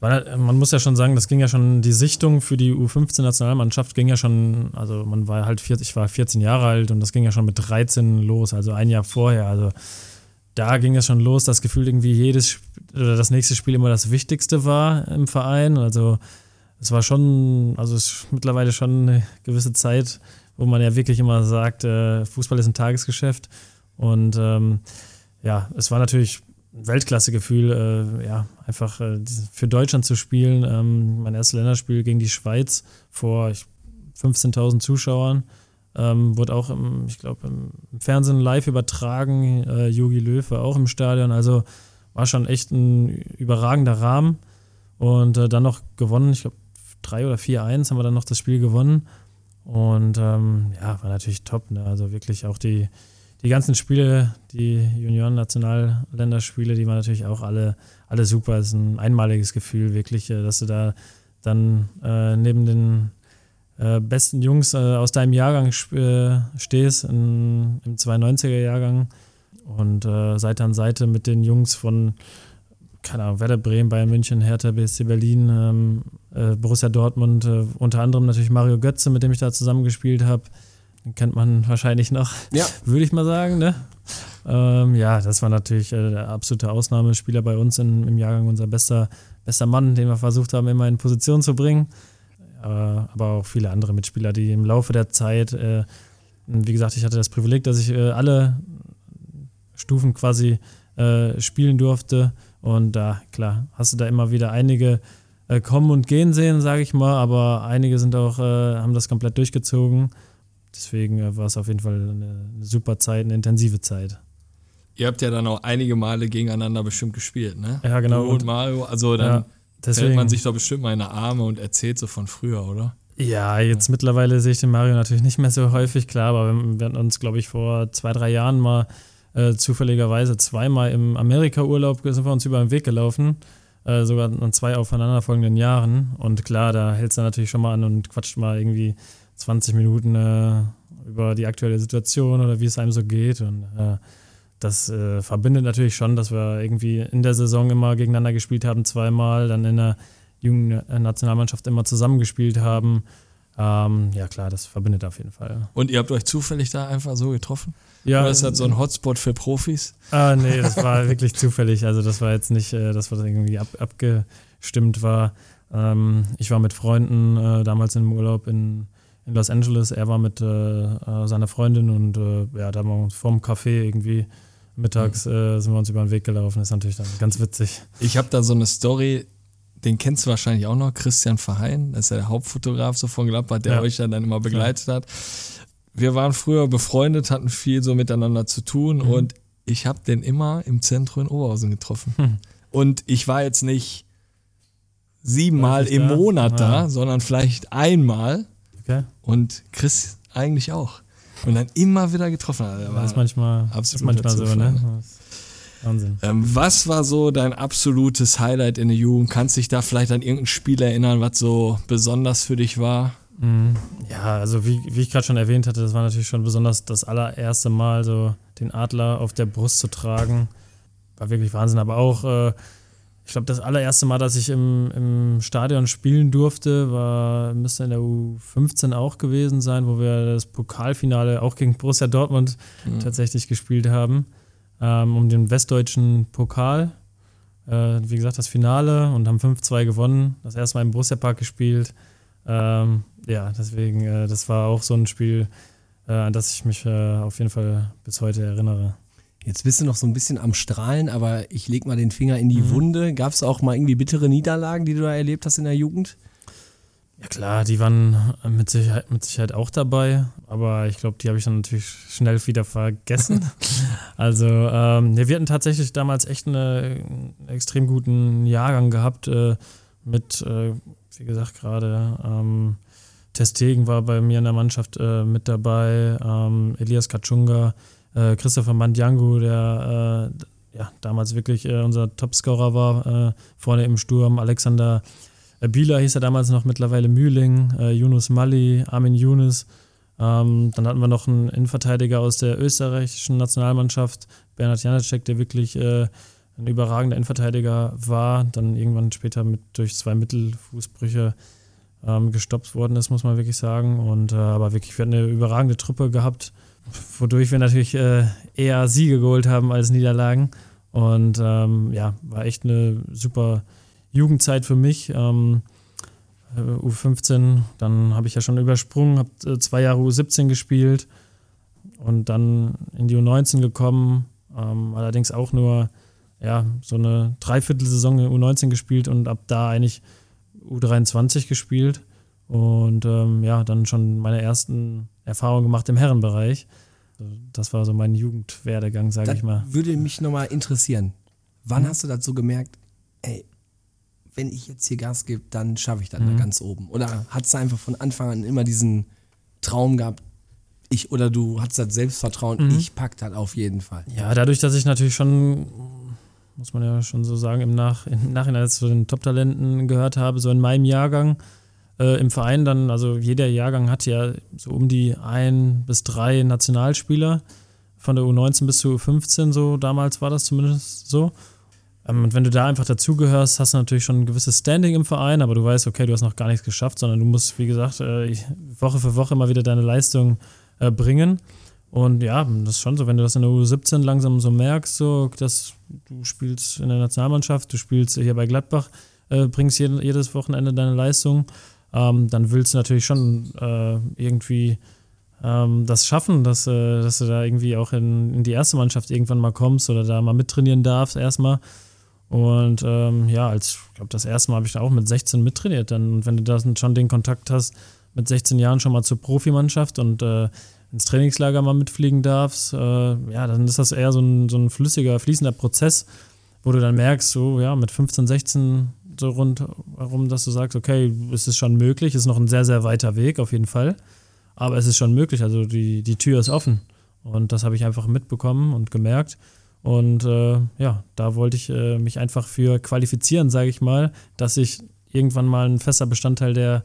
man, man muss ja schon sagen, das ging ja schon, die Sichtung für die U15-Nationalmannschaft ging ja schon, also man war halt 40, ich war 14 Jahre alt und das ging ja schon mit 13 los, also ein Jahr vorher. Also da ging es schon los, das Gefühl irgendwie jedes oder das nächste Spiel immer das Wichtigste war im Verein. Also es war schon, also es ist mittlerweile schon eine gewisse Zeit, wo man ja wirklich immer sagt, äh, Fußball ist ein Tagesgeschäft. Und ähm, ja, es war natürlich Weltklasse-Gefühl, äh, ja, einfach äh, für Deutschland zu spielen. Ähm, mein erstes Länderspiel gegen die Schweiz vor ich, 15.000 Zuschauern. Ähm, wurde auch, im, ich glaube, im Fernsehen live übertragen. Äh, Jogi Löw war auch im Stadion. Also war schon echt ein überragender Rahmen. Und äh, dann noch gewonnen. Ich glaube, 3 oder 4-1 haben wir dann noch das Spiel gewonnen. Und ähm, ja, war natürlich top. Ne? Also wirklich auch die, die ganzen Spiele, die Junioren-Nationalländerspiele, die waren natürlich auch alle, alle super. Es ist ein einmaliges Gefühl, wirklich, äh, dass du da dann äh, neben den äh, besten Jungs äh, aus deinem Jahrgang äh, stehst, in, im 92er-Jahrgang und äh, Seite an Seite mit den Jungs von, keine Ahnung, Werder Bremen, Bayern München, Hertha BSC Berlin, ähm, äh, Borussia Dortmund, unter anderem natürlich Mario Götze, mit dem ich da zusammengespielt habe. Kennt man wahrscheinlich noch, Ja. würde ich mal sagen. Ne? Ähm, ja, das war natürlich äh, der absolute Ausnahmespieler bei uns in, im Jahrgang, unser bester, bester Mann, den wir versucht haben, immer in Position zu bringen. Äh, aber auch viele andere Mitspieler, die im Laufe der Zeit, äh, wie gesagt, ich hatte das Privileg, dass ich äh, alle Stufen quasi äh, spielen durfte. Und da, klar, hast du da immer wieder einige äh, kommen und gehen sehen, sage ich mal, aber einige sind auch, haben das komplett durchgezogen. Deswegen äh, war es auf jeden Fall eine, eine super Zeit, eine intensive Zeit. Ihr habt ja dann auch einige Male gegeneinander bestimmt gespielt, ne? Ja, genau. Du und Mario, also dann Ja, fällt deswegen, man sich doch bestimmt mal in die Arme und erzählt so von früher, oder? Ja, jetzt mittlerweile sehe ich den Mario natürlich nicht mehr so häufig, klar, aber wir, wir hatten uns, glaube ich, vor zwei, drei Jahren mal äh, zufälligerweise zweimal im Amerika-Urlaub sind wir uns über den Weg gelaufen, äh, sogar an zwei aufeinanderfolgenden Jahren. Und klar, da hältst du natürlich schon mal an und quatscht mal irgendwie 20 Minuten äh, über die aktuelle Situation oder wie es einem so geht. Und äh, das äh, verbindet natürlich schon, dass wir irgendwie in der Saison immer gegeneinander gespielt haben, zweimal, dann in der jungen äh, Nationalmannschaft immer zusammengespielt haben. Ähm, ja, klar, das verbindet auf jeden Fall. Und ihr habt euch zufällig da einfach so getroffen? Ja, Oder ist das so ein Hotspot für Profis? Ah, nee, das war wirklich zufällig. Also das war jetzt nicht, äh, dass das irgendwie ab, abgestimmt war. Ähm, ich war mit Freunden äh, damals im Urlaub in, in Los Angeles. Er war mit äh, äh, seiner Freundin und äh, ja, da haben wir uns vorm Café irgendwie mittags äh, sind wir uns über den Weg gelaufen. Das ist natürlich dann ganz witzig. Ich habe da so eine Story, den kennst du wahrscheinlich auch noch, Christian Verheyen, das ist ja der Hauptfotograf so von Gladbach, der Ja. euch ja dann immer begleitet hat. Wir waren früher befreundet, hatten viel so miteinander zu tun Mhm. und ich habe den immer im Zentrum in Oberhausen getroffen. Hm. Und ich war jetzt nicht siebenmal im da? Monat da, Ja. sondern vielleicht einmal Okay? und Chris eigentlich auch. Und dann immer wieder getroffen. Also, Das ist manchmal, ist manchmal so, ne? Wahnsinn. Ähm, was war so dein absolutes Highlight in der Jugend? Kannst dich da vielleicht an irgendein Spiel erinnern, was so besonders für dich war? Mhm. Ja, also wie, wie ich gerade schon erwähnt hatte, das war natürlich schon besonders das allererste Mal, so den Adler auf der Brust zu tragen. War wirklich Wahnsinn. Aber auch, äh, ich glaube, das allererste Mal, dass ich im, im Stadion spielen durfte, war, müsste in der U15 auch gewesen sein, wo wir das Pokalfinale auch gegen Borussia Dortmund tatsächlich gespielt haben, ähm, um den westdeutschen Pokal. Äh, wie gesagt, das Finale und haben 5-2 gewonnen. Das erste Mal im Borussia Park gespielt. Ähm, ja, deswegen, äh, das war auch so ein Spiel, äh, an das ich mich äh, auf jeden Fall bis heute erinnere. Jetzt bist du noch so ein bisschen am Strahlen, aber ich leg mal den Finger in die Wunde. Gab es auch mal irgendwie bittere Niederlagen, die du da erlebt hast in der Jugend? Ja klar, die waren mit Sicherheit, mit Sicherheit auch dabei, aber ich glaube, die habe ich dann natürlich schnell wieder vergessen. also ähm, wir hatten tatsächlich damals echt eine, einen extrem guten Jahrgang gehabt äh, mit, äh, wie gesagt, gerade ähm, Testegen war bei mir in der Mannschaft äh, mit dabei, ähm, Elias Kachunga, äh, Christopher Mandjangu, der äh, ja, damals wirklich äh, unser Topscorer war, äh, vorne im Sturm, Alexander Bieler hieß er damals noch, mittlerweile Mühling, äh, Yunus Mali, Armin Yunus. Ähm, dann hatten wir noch einen Innenverteidiger aus der österreichischen Nationalmannschaft, Bernhard Janacek, der wirklich äh, ein überragender Innenverteidiger war, dann irgendwann später mit durch zwei Mittelfußbrüche ähm, gestoppt worden ist, muss man wirklich sagen. Und äh, aber wirklich, wir hatten eine überragende Truppe gehabt, wodurch wir natürlich äh, eher Siege geholt haben als Niederlagen. Und ähm, ja, war echt eine super Jugendzeit für mich. Ähm, äh, U15, dann habe ich ja schon übersprungen, habe äh, zwei Jahre U17 gespielt und dann in die U19 gekommen. Ähm, allerdings auch nur ja, so eine Dreiviertelsaison in U19 gespielt und ab da eigentlich U23 gespielt. Und ähm, ja, dann schon meine ersten Erfahrungen gemacht im Herrenbereich. Das war so mein Jugendwerdegang, sage ich mal. Würde mich nochmal interessieren. Wann hast du dazu gemerkt, ey, wenn ich jetzt hier Gas gebe, dann schaffe ich das da ganz oben? Oder hat es einfach von Anfang an immer diesen Traum gehabt, ich oder du hattest das Selbstvertrauen, ich pack das auf jeden Fall? Ja, dadurch, dass ich natürlich schon, muss man ja schon so sagen, im, Nach im Nachhinein zu den Top-Talenten gehört habe, so in meinem Jahrgang äh, im Verein dann, also jeder Jahrgang hat ja so um die ein bis drei Nationalspieler, von der U19 bis zur U15, so damals war das zumindest so. Ähm, und wenn du da einfach dazugehörst, hast du natürlich schon ein gewisses Standing im Verein, aber du weißt, okay, du hast noch gar nichts geschafft, sondern du musst, wie gesagt, äh, Woche für Woche immer wieder deine Leistung äh, bringen. Und ja, das ist schon so, wenn du das in der U17 langsam so merkst, so, dass du spielst in der Nationalmannschaft, du spielst hier bei Gladbach, äh, bringst jedes Wochenende deine Leistung, ähm, dann willst du natürlich schon äh, irgendwie ähm, das schaffen, dass, äh, dass du da irgendwie auch in, in die erste Mannschaft irgendwann mal kommst oder da mal mittrainieren darfst erstmal. Und ähm, ja, als ich glaube, das erste Mal habe ich da auch mit 16 mittrainiert. Und wenn du da schon den Kontakt hast, mit 16 Jahren schon mal zur Profimannschaft und äh, ins Trainingslager mal mitfliegen darfst, äh, ja, dann ist das eher so ein, so ein flüssiger, fließender Prozess, wo du dann merkst, so ja, mit 15, 16 so rundherum, dass du sagst, okay, es ist schon möglich, ist noch ein sehr, sehr weiter Weg auf jeden Fall, aber es ist schon möglich, also die, die Tür ist offen. Und das habe ich einfach mitbekommen und gemerkt. Und äh, ja, da wollte ich äh, mich einfach für qualifizieren, sage ich mal, dass ich irgendwann mal ein fester Bestandteil der,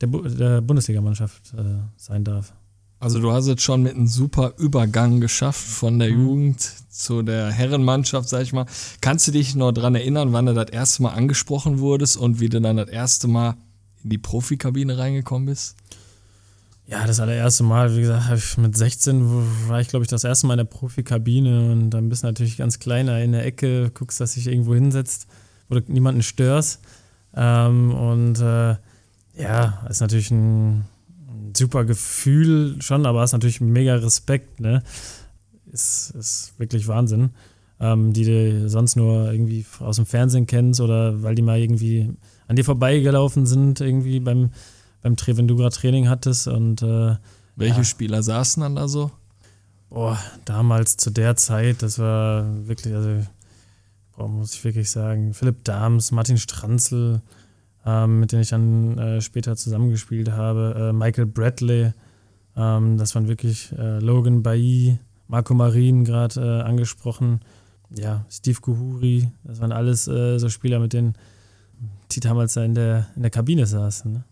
der, Bu der Bundesligamannschaft äh, sein darf. Also du hast jetzt schon mit einem super Übergang geschafft von der Jugend zu der Herrenmannschaft, sag ich mal. Kannst du dich noch dran erinnern, wann du das erste Mal angesprochen wurdest und wie du dann das erste Mal in die Profikabine reingekommen bist? Ja, das allererste Mal, wie gesagt, mit 16 war ich, glaube ich, das erste Mal in der Profikabine und dann bist du natürlich ganz kleiner in der Ecke, guckst, dass dich irgendwo hinsetzt, wo du niemanden störst. Ähm, und äh, ja, ist natürlich ein super Gefühl schon, aber hast natürlich mega Respekt, ne? Ist, ist wirklich Wahnsinn. Ähm, die du sonst nur irgendwie aus dem Fernsehen kennst oder weil die mal irgendwie an dir vorbeigelaufen sind, irgendwie beim beim Tra wenn du gerade Training hattest und äh, Welche ja. Spieler saßen dann da so? boah, damals zu der Zeit, das war wirklich, also boah, muss ich wirklich sagen, Philipp Dahms, Martin Stranzl, ähm, mit denen ich dann äh, später zusammengespielt habe, äh, Michael Bradley, ähm, das waren wirklich äh, Logan Bailly, Marco Marin gerade äh, angesprochen, ja, Steve Kuhuri, das waren alles äh, so Spieler, mit denen die damals da in der, in der Kabine saßen. Ne?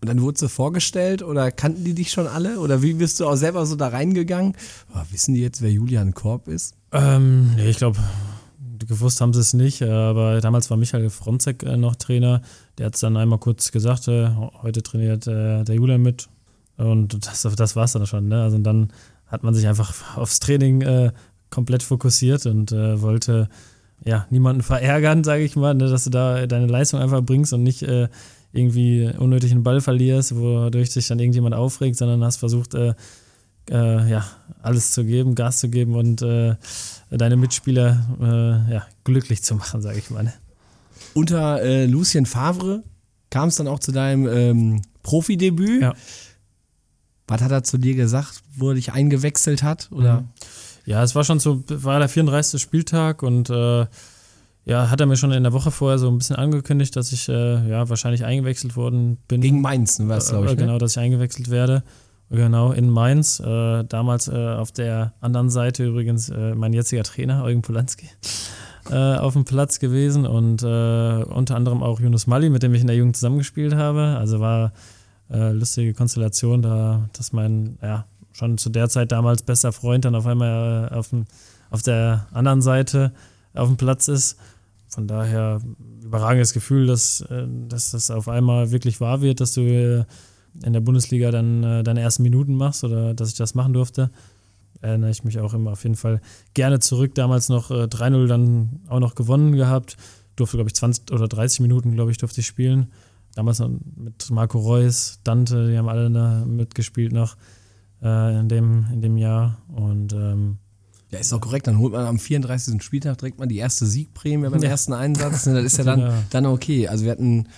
Und dann wurdest du vorgestellt oder kannten die dich schon alle? Oder wie bist du auch selber so da reingegangen? Oh, wissen die jetzt, wer Julian Korb ist? Ähm, nee, ich glaube, gewusst haben sie es nicht, aber damals war Michael Fronzek äh, noch Trainer. Der hat es dann einmal kurz gesagt, äh, heute trainiert äh, der Julian mit. Und das, das war es dann schon. Ne? Also dann hat man sich einfach aufs Training äh, komplett fokussiert und äh, wollte ja niemanden verärgern, sage ich mal, ne? dass du da deine Leistung einfach bringst und nicht äh, irgendwie unnötig einen Ball verlierst, wodurch sich dann irgendjemand aufregt, sondern hast versucht, äh, äh, ja, alles zu geben, Gas zu geben und äh, deine Mitspieler äh, ja, glücklich zu machen, sage ich mal. Ne? Unter äh, Lucien Favre kam es dann auch zu deinem ähm, Profidebüt. Ja. Was hat er zu dir gesagt, wo er dich eingewechselt hat? Oder? Ja, es war schon so, war der 34. Spieltag und äh, ja, hat er mir schon in der Woche vorher so ein bisschen angekündigt, dass ich äh, ja wahrscheinlich eingewechselt worden bin. Gegen Mainz, ne, was glaube ich. Äh, genau, dass ich eingewechselt werde. Genau, in Mainz. Äh, damals äh, auf der anderen Seite übrigens äh, mein jetziger Trainer, Eugen Polanski, äh, auf dem Platz gewesen und äh, unter anderem auch Yunus Mali, mit dem ich in der Jugend zusammengespielt habe. Also war äh, lustige Konstellation, da dass mein, ja, schon zu der Zeit damals bester Freund dann auf einmal auf, dem, auf der anderen Seite auf dem Platz ist. Von daher überragendes Gefühl, dass, dass das auf einmal wirklich wahr wird, dass du in der Bundesliga dann äh, deine ersten Minuten machst oder dass ich das machen durfte, erinnere ich mich auch immer auf jeden Fall gerne zurück. Damals noch äh, 3-0 dann auch noch gewonnen gehabt. Durfte, glaube ich, 20 oder 30 Minuten, glaube ich, durfte ich spielen. Damals noch mit Marco Reus, Dante, die haben alle mitgespielt noch äh, in, dem, in dem Jahr. Und ähm, ja, ist doch korrekt. Dann holt man am 34. Spieltag direkt mal die erste Siegprämie beim ersten Einsatz. Ne, Das ist ja dann, Ja. dann okay. Also wir hatten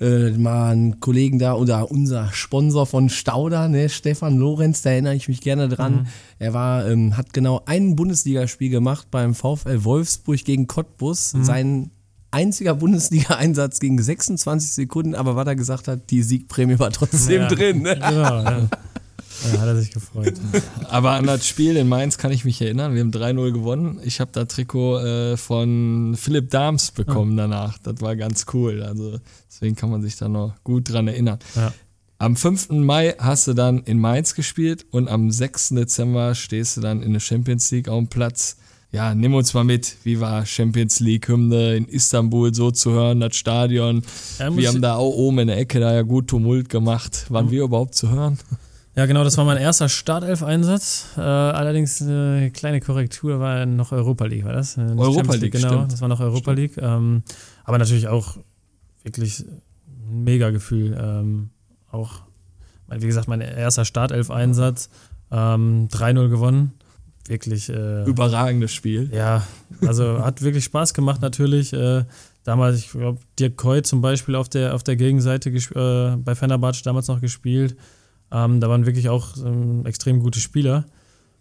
äh, mal einen Kollegen da oder unser Sponsor von Stauder, ne, Stefan Lorenz, da erinnere ich mich gerne dran. Er war, ähm, hat genau ein Bundesligaspiel gemacht beim VfL Wolfsburg gegen Cottbus. Sein einziger Bundesliga-Einsatz gegen 26 Sekunden, aber was er gesagt hat, die Siegprämie war trotzdem ja, drin. Ne? Genau, ja. Ja, hat er sich gefreut. Aber an das Spiel in Mainz kann ich mich erinnern. Wir haben 3-0 gewonnen. Ich habe da Trikot äh, von Philipp Dahms bekommen danach. Das war ganz cool. Also deswegen kann man sich da noch gut dran erinnern. Ja. Am 5. Mai hast du dann in Mainz gespielt und am 6. Dezember stehst du dann in der Champions League auf dem Platz. Ja, nimm uns mal mit. Wie war Champions League Hymne in Istanbul so zu hören, das Stadion? Ja, wir haben da auch oben in der Ecke da ja gut Tumult gemacht. Waren wir überhaupt zu hören? Ja, genau, das war mein erster Startelf-Einsatz. Äh, allerdings eine kleine Korrektur war noch Europa League, war das? Äh, nicht Europa Champions League, genau. stimmt. Das war noch Europa League. Ähm, aber natürlich auch wirklich ein mega Gefühl. Ähm, auch, wie gesagt, mein erster Startelf-Einsatz. Ähm, 3-0 gewonnen. Wirklich. Äh, Überragendes Spiel. ja, also hat wirklich Spaß gemacht natürlich. Äh, damals, ich glaube, Dirk Koy zum Beispiel auf der, auf der Gegenseite äh, bei Fenerbahce damals noch gespielt. Ähm, da waren wirklich auch ähm, extrem gute Spieler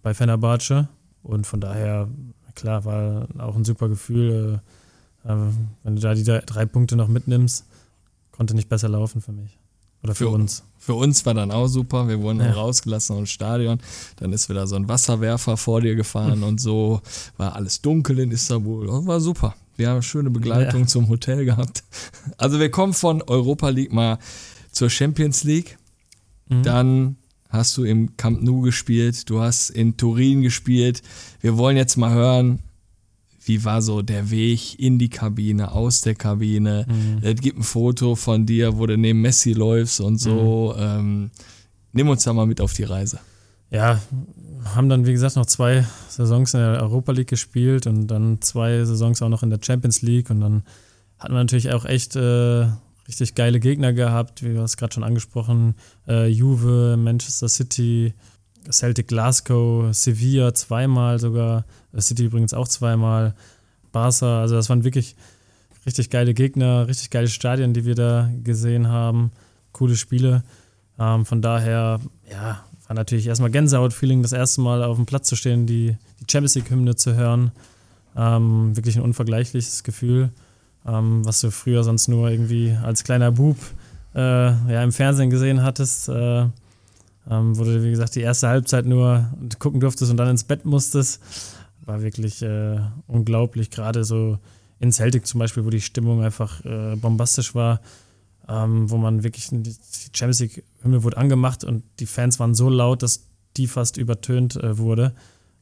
bei Fenerbahce. Und von daher, klar, war auch ein super Gefühl. Äh, äh, wenn du da die drei, Punkte noch mitnimmst, konnte nicht besser laufen für mich. Oder für, Für uns. Für uns war dann auch super. Wir wurden Ja. rausgelassen aus dem Stadion. Dann ist wieder so ein Wasserwerfer vor dir gefahren und so war alles dunkel in Istanbul. Und war super. Wir haben schöne Begleitung Ja. zum Hotel gehabt. Also wir kommen von Europa League mal zur Champions League. Mhm. Dann hast du im Camp Nou gespielt. Du hast in Turin gespielt. Wir wollen jetzt mal hören, wie war so der Weg in die Kabine, aus der Kabine. Es gibt ein Foto von dir, wo du neben Messi läufst und so. Ähm, nimm uns da mal mit auf die Reise. Ja, haben dann, wie gesagt, noch zwei Saisons in der Europa League gespielt und dann zwei Saisons auch noch in der Champions League. Und dann hatten wir natürlich auch echt äh, richtig geile Gegner gehabt, wie du hast gerade schon angesprochen. Äh, Juve, Manchester City, Celtic Glasgow, Sevilla zweimal sogar, äh, City übrigens auch zweimal, Barca. Also das waren wirklich richtig geile Gegner, richtig geile Stadien, die wir da gesehen haben. Coole Spiele. Ähm, von daher, ja, war natürlich erstmal Gänsehaut-Feeling, das erste Mal auf dem Platz zu stehen, die, die Champions League-Hymne zu hören. Ähm, wirklich ein unvergleichliches Gefühl, ähm, was du früher sonst nur irgendwie als kleiner Bub äh, ja, im Fernsehen gesehen hattest, äh, ähm, wo du, wie gesagt, die erste Halbzeit nur gucken durftest und dann ins Bett musstest. War wirklich äh, unglaublich, gerade so in Celtic zum Beispiel, wo die Stimmung einfach äh, bombastisch war ähm, wo man wirklich, die Champions League Hymne wurde angemacht und die Fans waren so laut, dass die fast übertönt äh, wurde.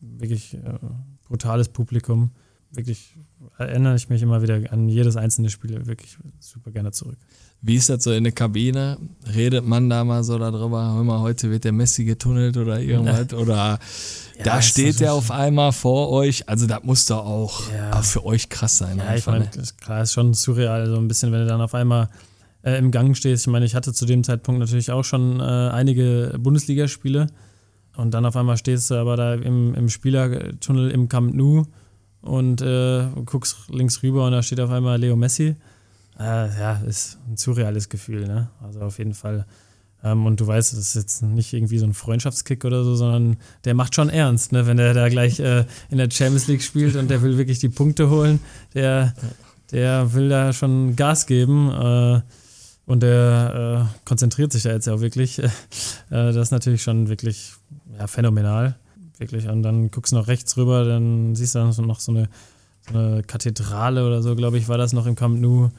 Wirklich äh, brutales Publikum. Wirklich erinnere ich mich immer wieder an jedes einzelne Spiel wirklich super gerne zurück. Wie ist das so in der Kabine? Redet man da mal so darüber, hör mal, heute wird der Messi getunnelt oder irgendwas? Oder da ist steht der auf einmal vor euch. Also das muss doch auch Ja. für euch krass sein. Ja, ich meine, ne? das- klar, ist schon surreal, so ein bisschen, wenn du dann auf einmal äh, im Gang stehst. Ich meine, ich hatte zu dem Zeitpunkt natürlich auch schon äh, einige Bundesligaspiele Und dann auf einmal stehst du aber da im, im Spielertunnel im Camp Nou und äh, guckst links rüber und da steht auf einmal Leo Messi. Äh, ja, ist ein surreales Gefühl, ne? Also auf jeden Fall. Ähm, und du weißt, das ist jetzt nicht irgendwie so ein Freundschaftskick oder so, sondern der macht schon ernst, ne? Wenn der da gleich äh, in der Champions League spielt und der will wirklich die Punkte holen, der, der will da schon Gas geben. Äh, und der äh, konzentriert sich da jetzt auch wirklich. das ist natürlich schon wirklich ja, phänomenal. Wirklich. Und dann guckst du noch rechts rüber, dann siehst du dann noch so eine, so eine Kathedrale oder so, glaube ich, war das noch im Camp Nou.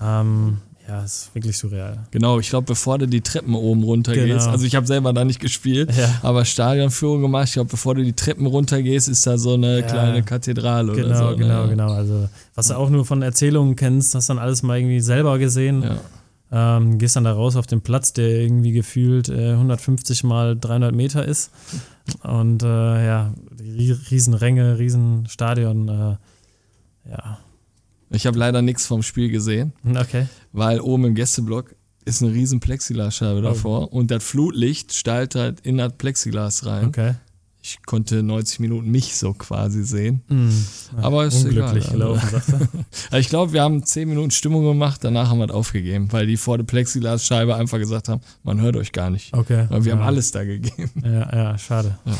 Ähm, ja, ist wirklich surreal. Genau, ich glaube, bevor du die Treppen oben runter genau. gehst, also ich habe selber da nicht gespielt, ja. aber Stadionführung gemacht, ich glaube, bevor du die Treppen runter gehst, ist da so eine ja. kleine Kathedrale genau, oder so. Genau, ne? genau, Also, was du auch nur von Erzählungen kennst, hast dann alles mal irgendwie selber gesehen. Ja. Ähm, gehst dann da raus auf den Platz, der irgendwie gefühlt äh, 150 mal 300 Meter ist. Und äh, ja, Riesenränge, Riesenstadion. Äh, ja, ich habe leider nichts vom Spiel gesehen. Okay. Weil oben im Gästeblock ist eine riesen Plexiglasscheibe oh. davor und das Flutlicht strahlt halt in das Plexiglas rein. Okay. Ich konnte 90 Minuten mich so quasi sehen. Mm. Aber es ist Unglücklich egal. gelaufen, sagt er. ich glaube, wir haben 10 Minuten Stimmung gemacht, danach haben wir es aufgegeben, weil die vor der Plexiglasscheibe einfach gesagt haben, man hört euch gar nicht. Okay. Weil wir ja. haben alles da gegeben. Ja, ja, schade. Ja.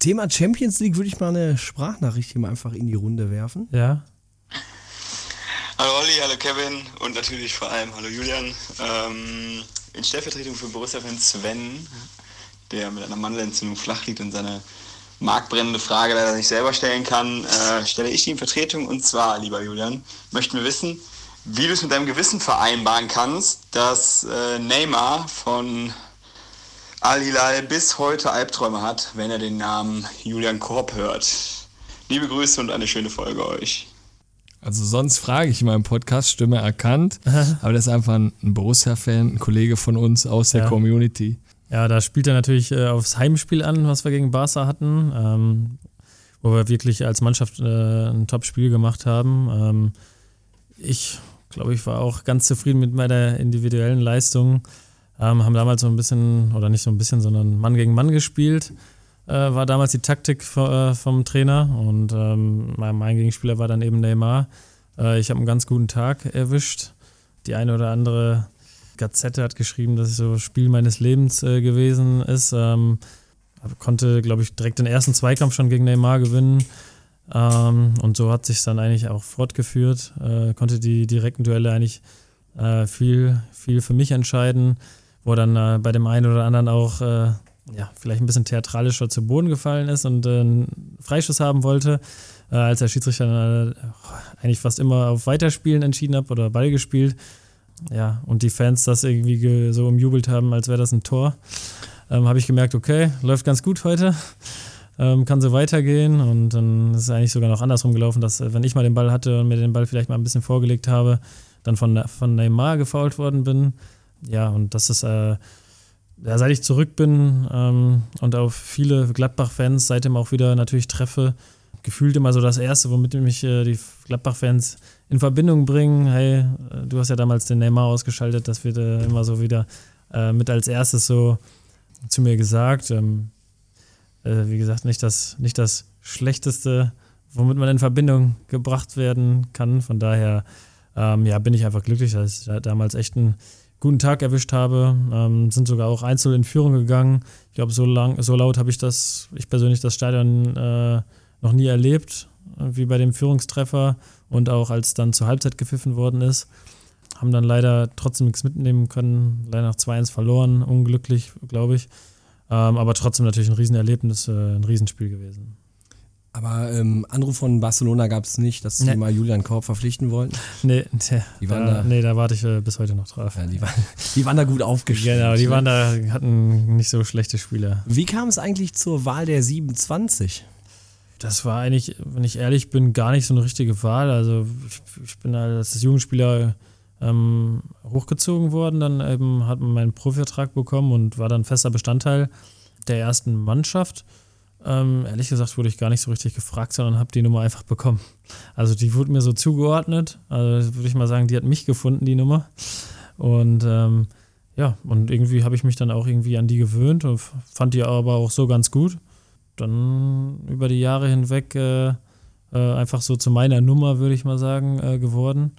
Thema Champions League würde ich mal eine Sprachnachricht hier mal einfach in die Runde werfen. Ja. Hallo Olli, hallo Kevin und natürlich vor allem hallo Julian. Ähm, in Stellvertretung für Borussia-Fan Sven, der mit einer Mandelentzündung flach liegt und seine markbrennende Frage leider nicht selber stellen kann, äh, stelle ich die in Vertretung. Und zwar, lieber Julian, möchten wir wissen, wie du es mit deinem Gewissen vereinbaren kannst, dass äh, Neymar von Al-Hilal bis heute Albträume hat, wenn er den Namen Julian Korb hört. Liebe Grüße und eine schöne Folge euch. Also sonst frage ich in meinem Podcast, Stimme erkannt, aber das ist einfach ein, Borussia-Fan, ein Kollege von uns aus der ja. Community. Ja, da spielt er natürlich äh, aufs Heimspiel an, was wir gegen Barca hatten, ähm, wo wir wirklich als Mannschaft äh, ein Top-Spiel gemacht haben. Ähm, ich glaube, ich war auch ganz zufrieden mit meiner individuellen Leistung. Ähm, haben damals so ein bisschen, oder nicht so ein bisschen, sondern Mann gegen Mann gespielt. Äh, war damals die Taktik äh, vom Trainer und ähm, mein, mein, Gegenspieler war dann eben Neymar. Äh, ich habe einen ganz guten Tag erwischt. Die eine oder andere Gazette hat geschrieben, dass es so Spiel meines Lebens äh, gewesen ist. Ähm, konnte, glaube ich, direkt den ersten Zweikampf schon gegen Neymar gewinnen. Ähm, und so hat sich dann eigentlich auch fortgeführt. Äh, konnte die direkten Duelle eigentlich äh, viel, viel für mich entscheiden, wo dann bei dem einen oder anderen auch ja, vielleicht ein bisschen theatralischer zu Boden gefallen ist und äh, einen Freischuss haben wollte, äh, als der Schiedsrichter äh, eigentlich fast immer auf Weiterspielen entschieden hat oder Ball gespielt. Ja, und die Fans das irgendwie so umjubelt haben, als wäre das ein Tor. Ähm, Habe ich gemerkt, okay, läuft ganz gut heute, ähm, kann so weitergehen. Und dann ist es eigentlich sogar noch andersrum gelaufen, dass, äh, wenn ich mal den Ball hatte und mir den Ball vielleicht mal ein bisschen vorgelegt habe, dann von, von Neymar gefault worden bin. Ja, und das ist äh, ja, seit ich zurück bin ähm, und auf viele Gladbach-Fans seitdem auch wieder natürlich treffe, gefühlt immer so das Erste, womit mich äh, die Gladbach-Fans in Verbindung bringen. Hey, äh, du hast ja damals den Neymar ausgeschaltet, das wird äh, immer so wieder äh, mit als erstes so zu mir gesagt. Ähm, äh, wie gesagt, nicht das, nicht das Schlechteste, womit man in Verbindung gebracht werden kann. Von daher ähm, ja, bin ich einfach glücklich, dass ich damals echt ein guten Tag erwischt habe. Ähm, sind sogar auch einzeln in Führung gegangen. Ich glaube, so, so laut habe ich das, ich persönlich das Stadion äh, noch nie erlebt, wie bei dem Führungstreffer und auch als dann zur Halbzeit gepfiffen worden ist. Haben dann leider trotzdem nichts mitnehmen können, leider noch 2-1 verloren, unglücklich, glaube ich. Ähm, aber trotzdem natürlich ein Riesenerlebnis, äh, ein Riesenspiel gewesen. Aber ähm, Anruf von Barcelona gab es nicht, dass sie nee. mal Julian Korb verpflichten wollten? Nee, die waren da, da, nee da warte ich äh, bis heute noch drauf. Ja, die, waren, die waren da gut aufgestellt. Genau, die ne? waren da, hatten nicht so schlechte Spieler. Wie kam es eigentlich zur Wahl der 27? Das war eigentlich, wenn ich ehrlich bin, gar nicht so eine richtige Wahl. Also ich, ich bin als Jugendspieler ähm, hochgezogen worden, dann eben hat man meinen Profivertrag bekommen und war dann fester Bestandteil der ersten Mannschaft. Ähm, ehrlich gesagt wurde ich gar nicht so richtig gefragt, sondern habe die Nummer einfach bekommen. Also die wurde mir so zugeordnet. Also würde ich mal sagen, die hat mich gefunden, die Nummer. Und ähm, ja, und irgendwie habe ich mich dann auch irgendwie an die gewöhnt und fand die aber auch so ganz gut. Dann über die Jahre hinweg äh, äh, einfach so zu meiner Nummer, würde ich mal sagen, äh, geworden.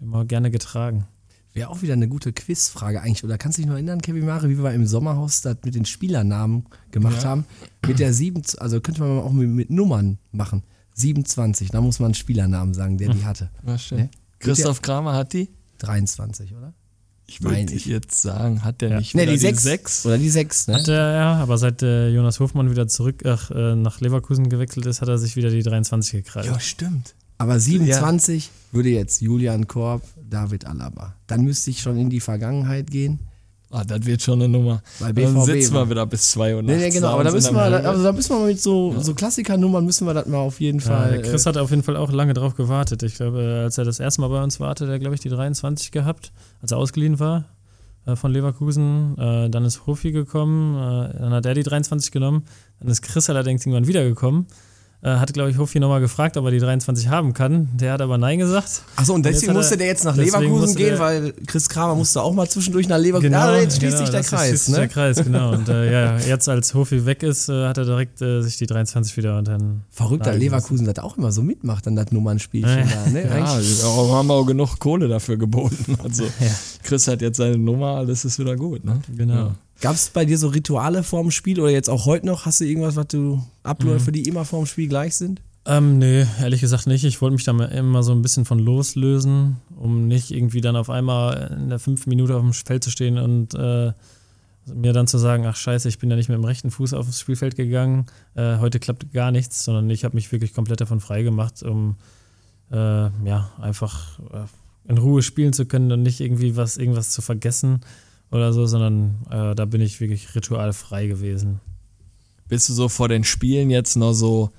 Immer gerne getragen. Wäre auch wieder eine gute Quizfrage eigentlich. Oder kannst du dich noch erinnern, Kevin Mare, wie wir im Sommerhaus das mit den Spielernamen gemacht Ja. haben? Mit der 7, also könnte man auch mit, mit Nummern machen. 27, da muss man einen Spielernamen sagen, der die hatte. Ja, stimmt. Ne? Christoph Kramer hat die? 23, oder? Ich würde jetzt sagen, hat der Ja. nicht Ne, die 6. sechs? Oder die 6, ne? Hat er, ja, aber seit äh, Jonas Hofmann wieder zurück ach, äh, nach Leverkusen gewechselt ist, hat er sich wieder die 23 gekrallt. Ja, stimmt. Aber 27 würde jetzt Julian Korb, David Alaba. Dann müsste ich schon in die Vergangenheit gehen. Ah, das wird schon eine Nummer. Dann BVB sitzen war- wir wieder bis 2 Uhr Nee, nee, nachts genau, da aber da müssen wir, da- also da müssen wir mit so, so Klassikernummern müssen wir das mal auf jeden Fall. Ja, äh, Chris hat auf jeden Fall auch lange drauf gewartet. Ich glaube, äh, als er das erste Mal bei uns war, hatte er, glaube ich, die 23 gehabt, als er ausgeliehen war äh, von Leverkusen. Äh, Dann ist Hofi gekommen, äh, dann hat er die 23 genommen. Dann ist Chris allerdings irgendwann wiedergekommen. Äh, Hat, glaube ich, Hofi nochmal gefragt, ob er die 23 haben kann. Der hat aber Nein gesagt. Achso, und deswegen er- musste der jetzt nach Leverkusen gehen, weil Chris Kramer musste auch mal zwischendurch nach Leverkusen. ah, jetzt schließt sich der Kreis, schließt ne? Der Kreis, genau. Und äh, ja, jetzt als Hofi weg ist, äh, hat er direkt äh, sich die 23 wieder und dann. Verrückt, dass Nein, Leverkusen das auch immer so mitmacht, dann das Nummernspielchen Ja. da, ne? Ja, wir haben auch genug Kohle dafür geboten. Also Ja. Chris hat jetzt seine Nummer, alles ist wieder gut, ne? Genau. Ja. Gab es bei dir so Rituale vorm Spiel oder jetzt auch heute noch? Hast du irgendwas, was du Abläufe, die immer vorm Spiel gleich sind? Ähm, nee, ehrlich gesagt nicht. Ich wollte mich da mal immer so ein bisschen von loslösen, um nicht irgendwie dann auf einmal in der fünften Minute auf dem Feld zu stehen und äh, mir dann zu sagen, ach scheiße, ich bin ja nicht mit dem rechten Fuß aufs Spielfeld gegangen, äh, heute klappt gar nichts, sondern ich habe mich wirklich komplett davon frei gemacht, um äh, ja, einfach äh, in Ruhe spielen zu können und nicht irgendwie was, irgendwas zu vergessen oder so, sondern äh, da bin ich wirklich ritualfrei gewesen. Bist du so vor den Spielen jetzt noch so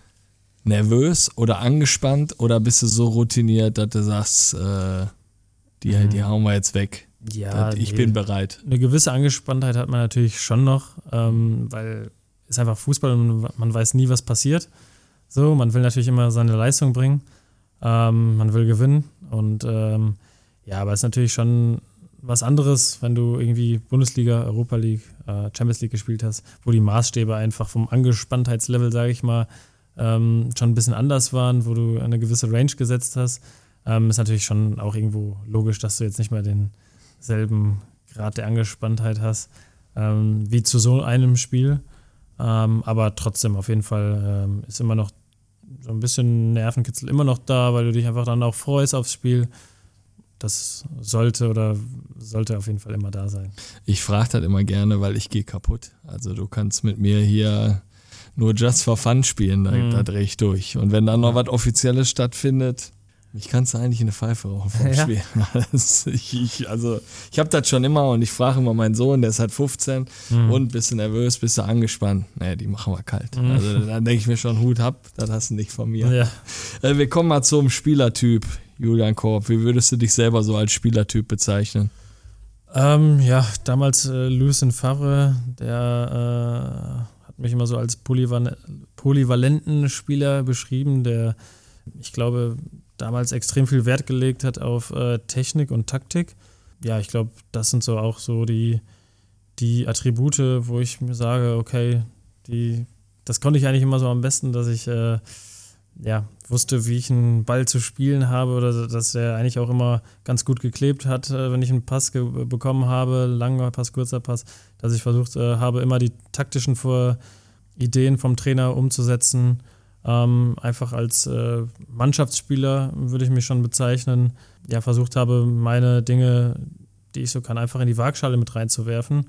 nervös oder angespannt oder bist du so routiniert, dass du sagst, äh, die, die hauen wir jetzt weg? Ja, Das- ich nee. bin bereit. eine gewisse Angespanntheit hat man natürlich schon noch, ähm, weil es einfach Fußball und man weiß nie, was passiert. So, man will natürlich immer seine Leistung bringen, ähm, man will gewinnen und ähm, ja, aber es ist natürlich schon was anderes, wenn du irgendwie Bundesliga, Europa League, äh, Champions League gespielt hast, wo die Maßstäbe einfach vom Angespanntheitslevel, sage ich mal, ähm, schon ein bisschen anders waren, wo du eine gewisse Range gesetzt hast. Ähm, ist natürlich schon auch irgendwo logisch, dass du jetzt nicht mehr denselben Grad der Angespanntheit hast, ähm, wie zu so einem Spiel. Ähm, aber trotzdem, auf jeden Fall ähm, ist immer noch so ein bisschen Nervenkitzel immer noch da, weil du dich einfach dann auch freust aufs Spiel. Das sollte oder sollte auf jeden Fall immer da sein. Ich frage das immer gerne, weil ich gehe kaputt. Also du kannst mit mir hier nur Just for Fun spielen, da, Mhm. da drehe ich durch. Und wenn dann noch was Offizielles stattfindet, ich kannst du eigentlich eine Pfeife rauchen vom Ja. Spiel. Ich, ich, also ich habe das schon immer und ich frage immer meinen Sohn, der ist halt 15 Mhm. und bist du nervös, bist du angespannt. Naja, die machen wir kalt. Also dann denke ich mir schon, Hut ab, das hast du nicht von mir. Ja. Äh, wir kommen mal zum Spielertyp, Julian Korb. Wie würdest du dich selber so als Spielertyp bezeichnen? Ähm, ja, damals äh, Lucien Favre, der äh, hat mich immer so als polyval polyvalenten Spieler beschrieben, der, ich glaube, damals extrem viel Wert gelegt hat auf äh, Technik und Taktik. Ja, ich glaube, das sind so auch so die, die Attribute, wo ich mir sage, okay, die, das konnte ich eigentlich immer so am besten, dass ich äh, ja, wusste, wie ich einen Ball zu spielen habe oder dass er eigentlich auch immer ganz gut geklebt hat, äh, wenn ich einen Pass ge- bekommen habe, langer Pass, kurzer Pass, dass ich versucht äh, habe, immer die taktischen Vor Ideen vom Trainer umzusetzen. Ähm, einfach als äh, Mannschaftsspieler würde ich mich schon bezeichnen. Ja, versucht habe, meine Dinge, die ich so kann, einfach in die Waagschale mit reinzuwerfen.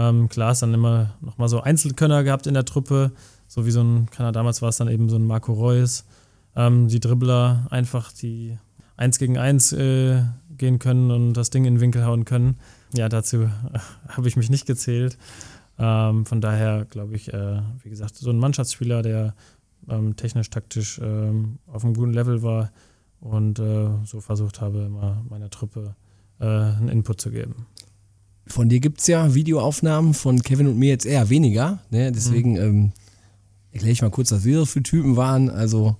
Ähm, klar dann immer nochmal so Einzelkönner gehabt in der Truppe, so wie so ein, keiner damals war es dann eben so ein Marco Reus, ähm, die Dribbler einfach, die eins gegen eins äh, gehen können und das Ding in den Winkel hauen können. Ja, dazu äh, habe ich mich nicht gezählt. Ähm, von daher glaube ich, äh, wie gesagt, so ein Mannschaftsspieler, der ähm, technisch, taktisch ähm, auf einem guten Level war und äh, so versucht habe, immer meiner Truppe äh, einen Input zu geben. Von dir gibt es ja Videoaufnahmen, von Kevin und mir jetzt eher weniger. Ne? Deswegen ähm, erkläre ich mal kurz, was wir so für Typen waren. Also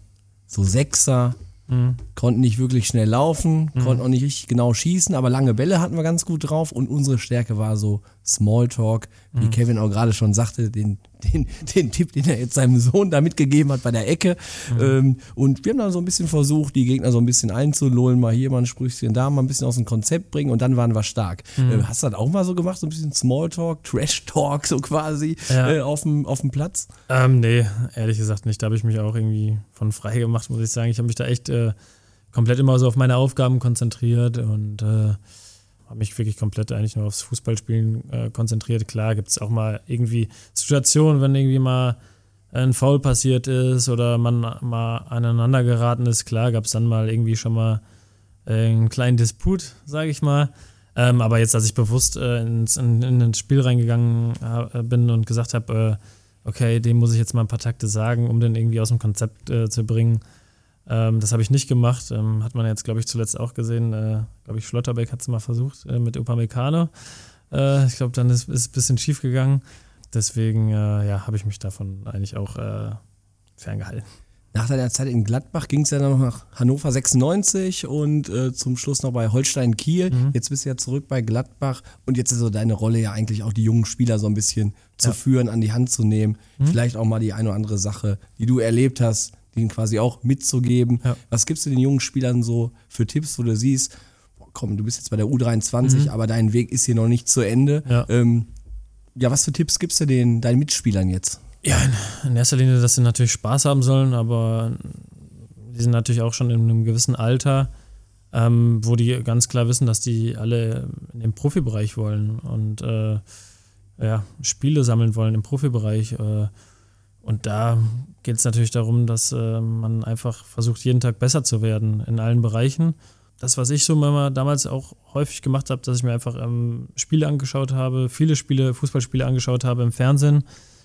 so Sechser, konnten nicht wirklich schnell laufen, konnten auch nicht richtig genau schießen, aber lange Bälle hatten wir ganz gut drauf und unsere Stärke war so Smalltalk, wie Kevin auch gerade schon sagte, den, den, den Tipp, den er jetzt seinem Sohn da mitgegeben hat bei der Ecke. Ähm, und wir haben dann so ein bisschen versucht, die Gegner so ein bisschen einzulullen, mal hier mal ein Sprüchchen, da mal ein bisschen aus dem Konzept bringen und dann waren wir stark. Äh, hast du das auch mal so gemacht, so ein bisschen Smalltalk, Trash-Talk so quasi Ja. äh, auf, dem, auf dem Platz? Ähm, nee, ehrlich gesagt nicht. Da habe ich mich auch irgendwie von frei gemacht, muss ich sagen. Ich habe mich da echt äh, komplett immer so auf meine Aufgaben konzentriert und äh, habe mich wirklich komplett eigentlich nur aufs Fußballspielen äh, konzentriert. Klar gibt es auch mal irgendwie Situationen, wenn irgendwie mal ein Foul passiert ist oder man mal aneinander geraten ist. Klar gab es dann mal irgendwie schon mal äh, einen kleinen Disput, sage ich mal. Ähm, aber jetzt, als ich bewusst äh, ins, in, in ein Spiel reingegangen äh, bin und gesagt habe, äh, okay, dem muss ich jetzt mal ein paar Takte sagen, um den irgendwie aus dem Konzept äh, zu bringen. Ähm, das habe ich nicht gemacht. Ähm, hat man jetzt, glaube ich, zuletzt auch gesehen. Äh, glaube ich, Schlotterbeck hat es mal versucht äh, mit Upamecano. Äh, ich glaube, dann ist es ein bisschen schief gegangen. Deswegen äh, ja, habe ich mich davon eigentlich auch äh, ferngehalten. Nach deiner Zeit in Gladbach ging es ja dann noch nach Hannover 96 und äh, zum Schluss noch bei Holstein Kiel. Jetzt bist du ja zurück bei Gladbach und jetzt ist so deine Rolle ja eigentlich auch die jungen Spieler so ein bisschen zu führen, an die Hand zu nehmen. Vielleicht auch mal die eine oder andere Sache, die du erlebt hast, denen quasi auch mitzugeben. Ja. Was gibst du den jungen Spielern so für Tipps, wo du siehst, boah, komm, du bist jetzt bei der U23, aber dein Weg ist hier noch nicht zu Ende. Ja. Ähm, ja, was für Tipps gibst du den, deinen Mitspielern jetzt? Ja, in, in erster Linie, dass sie natürlich Spaß haben sollen, aber die sind natürlich auch schon in einem gewissen Alter, ähm, wo die ganz klar wissen, dass die alle in den Profibereich wollen und äh, ja, Spiele sammeln wollen im Profibereich. Äh, und da geht es natürlich darum, dass äh, man einfach versucht, jeden Tag besser zu werden in allen Bereichen. Das, was ich so mal damals auch häufig gemacht habe, dass ich mir einfach ähm, Spiele angeschaut habe, viele Spiele, Fußballspiele angeschaut habe im Fernsehen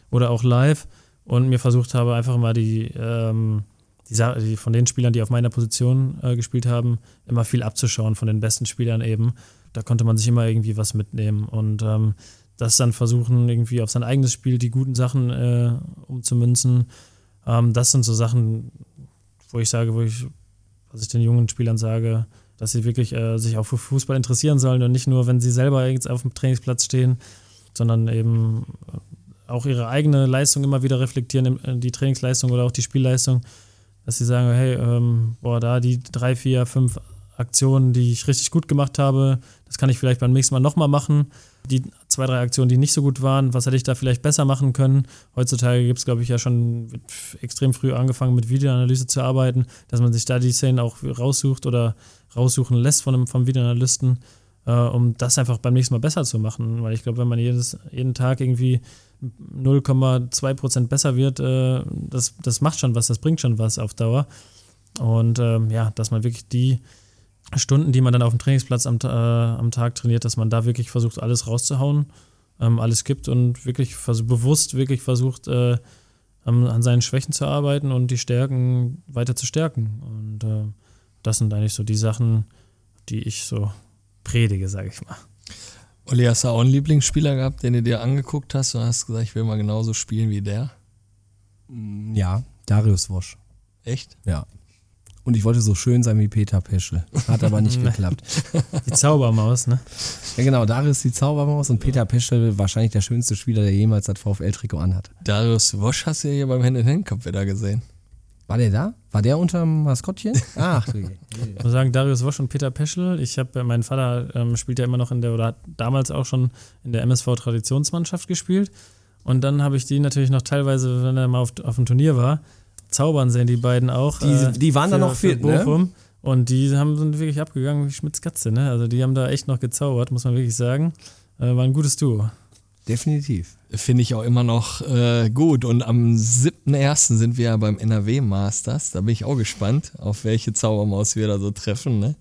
oder auch live und mir versucht habe, einfach mal die, ähm, die, die von den Spielern, die auf meiner Position äh, gespielt haben, immer viel abzuschauen von den besten Spielern eben. Da konnte man sich immer irgendwie was mitnehmen und ähm, das dann versuchen, irgendwie auf sein eigenes Spiel die guten Sachen äh, umzumünzen. Ähm, das sind so Sachen, wo ich sage, wo ich, was ich den jungen Spielern sage, dass sie wirklich äh, sich auch für Fußball interessieren sollen und nicht nur, wenn sie selber jetzt auf dem Trainingsplatz stehen, sondern eben auch ihre eigene Leistung immer wieder reflektieren, im- die Trainingsleistung oder auch die Spielleistung, dass sie sagen, hey, ähm, boah, da die drei, vier, fünf Aktionen, die ich richtig gut gemacht habe, das kann ich vielleicht beim nächsten Mal nochmal machen. Die zwei, drei Aktionen, die nicht so gut waren, was hätte ich da vielleicht besser machen können? Heutzutage gibt es, glaube ich, ja schon extrem früh angefangen, mit Videoanalyse zu arbeiten, dass man sich da die Szenen auch raussucht oder raussuchen lässt von einem, vom Videoanalysten, äh, um das einfach beim nächsten Mal besser zu machen. Weil ich glaube, wenn man jedes, jeden Tag irgendwie 0,2% besser wird, äh, das, das macht schon was, das bringt schon was auf Dauer. Und ähm, ja, dass man wirklich die Stunden, die man dann auf dem Trainingsplatz am, äh, am Tag trainiert, dass man da wirklich versucht, alles rauszuhauen, ähm, alles gibt und wirklich vers bewusst wirklich versucht, äh, an, an seinen Schwächen zu arbeiten und die Stärken weiter zu stärken. Und äh, das sind eigentlich so die Sachen, die ich so predige, sage ich mal. Olli, hast du auch einen Lieblingsspieler gehabt, den du dir angeguckt hast und hast gesagt, ich will mal genauso spielen wie der? Ja, Darius Wosch. Echt? Ja. Und ich wollte so schön sein wie Peter Peschel. Hat aber nicht geklappt. Die Zaubermaus, ne? Ja, genau, Darius die Zaubermaus und Peter Peschel wahrscheinlich der schönste Spieler, der jemals das VfL-Trikot anhat. Darius Wosch hast du ja hier beim Hand-in-Hand-Cup wieder gesehen. War der da? War der unterm Maskottchen? Ach, je. Ich muss sagen, Darius Wosch und Peter Peschel. Ich habe, mein Vater ähm, spielt ja immer noch in der, oder hat damals auch schon in der MSV-Traditionsmannschaft gespielt. Und dann habe ich die natürlich noch teilweise, wenn er mal auf, auf dem Turnier war, zaubern sehen die beiden auch. äh, Die- die waren da noch fit, ne? Bochum. Und die haben sind wirklich abgegangen wie Schmitz Katze, ne? Also die haben da echt noch gezaubert, muss man wirklich sagen. Äh, war ein gutes Duo. Definitiv. Finde ich auch immer noch äh, gut. Und am 7.1. sind wir ja beim NRW Masters. Da bin ich auch gespannt, auf welche Zaubermaus wir da so treffen. Ne?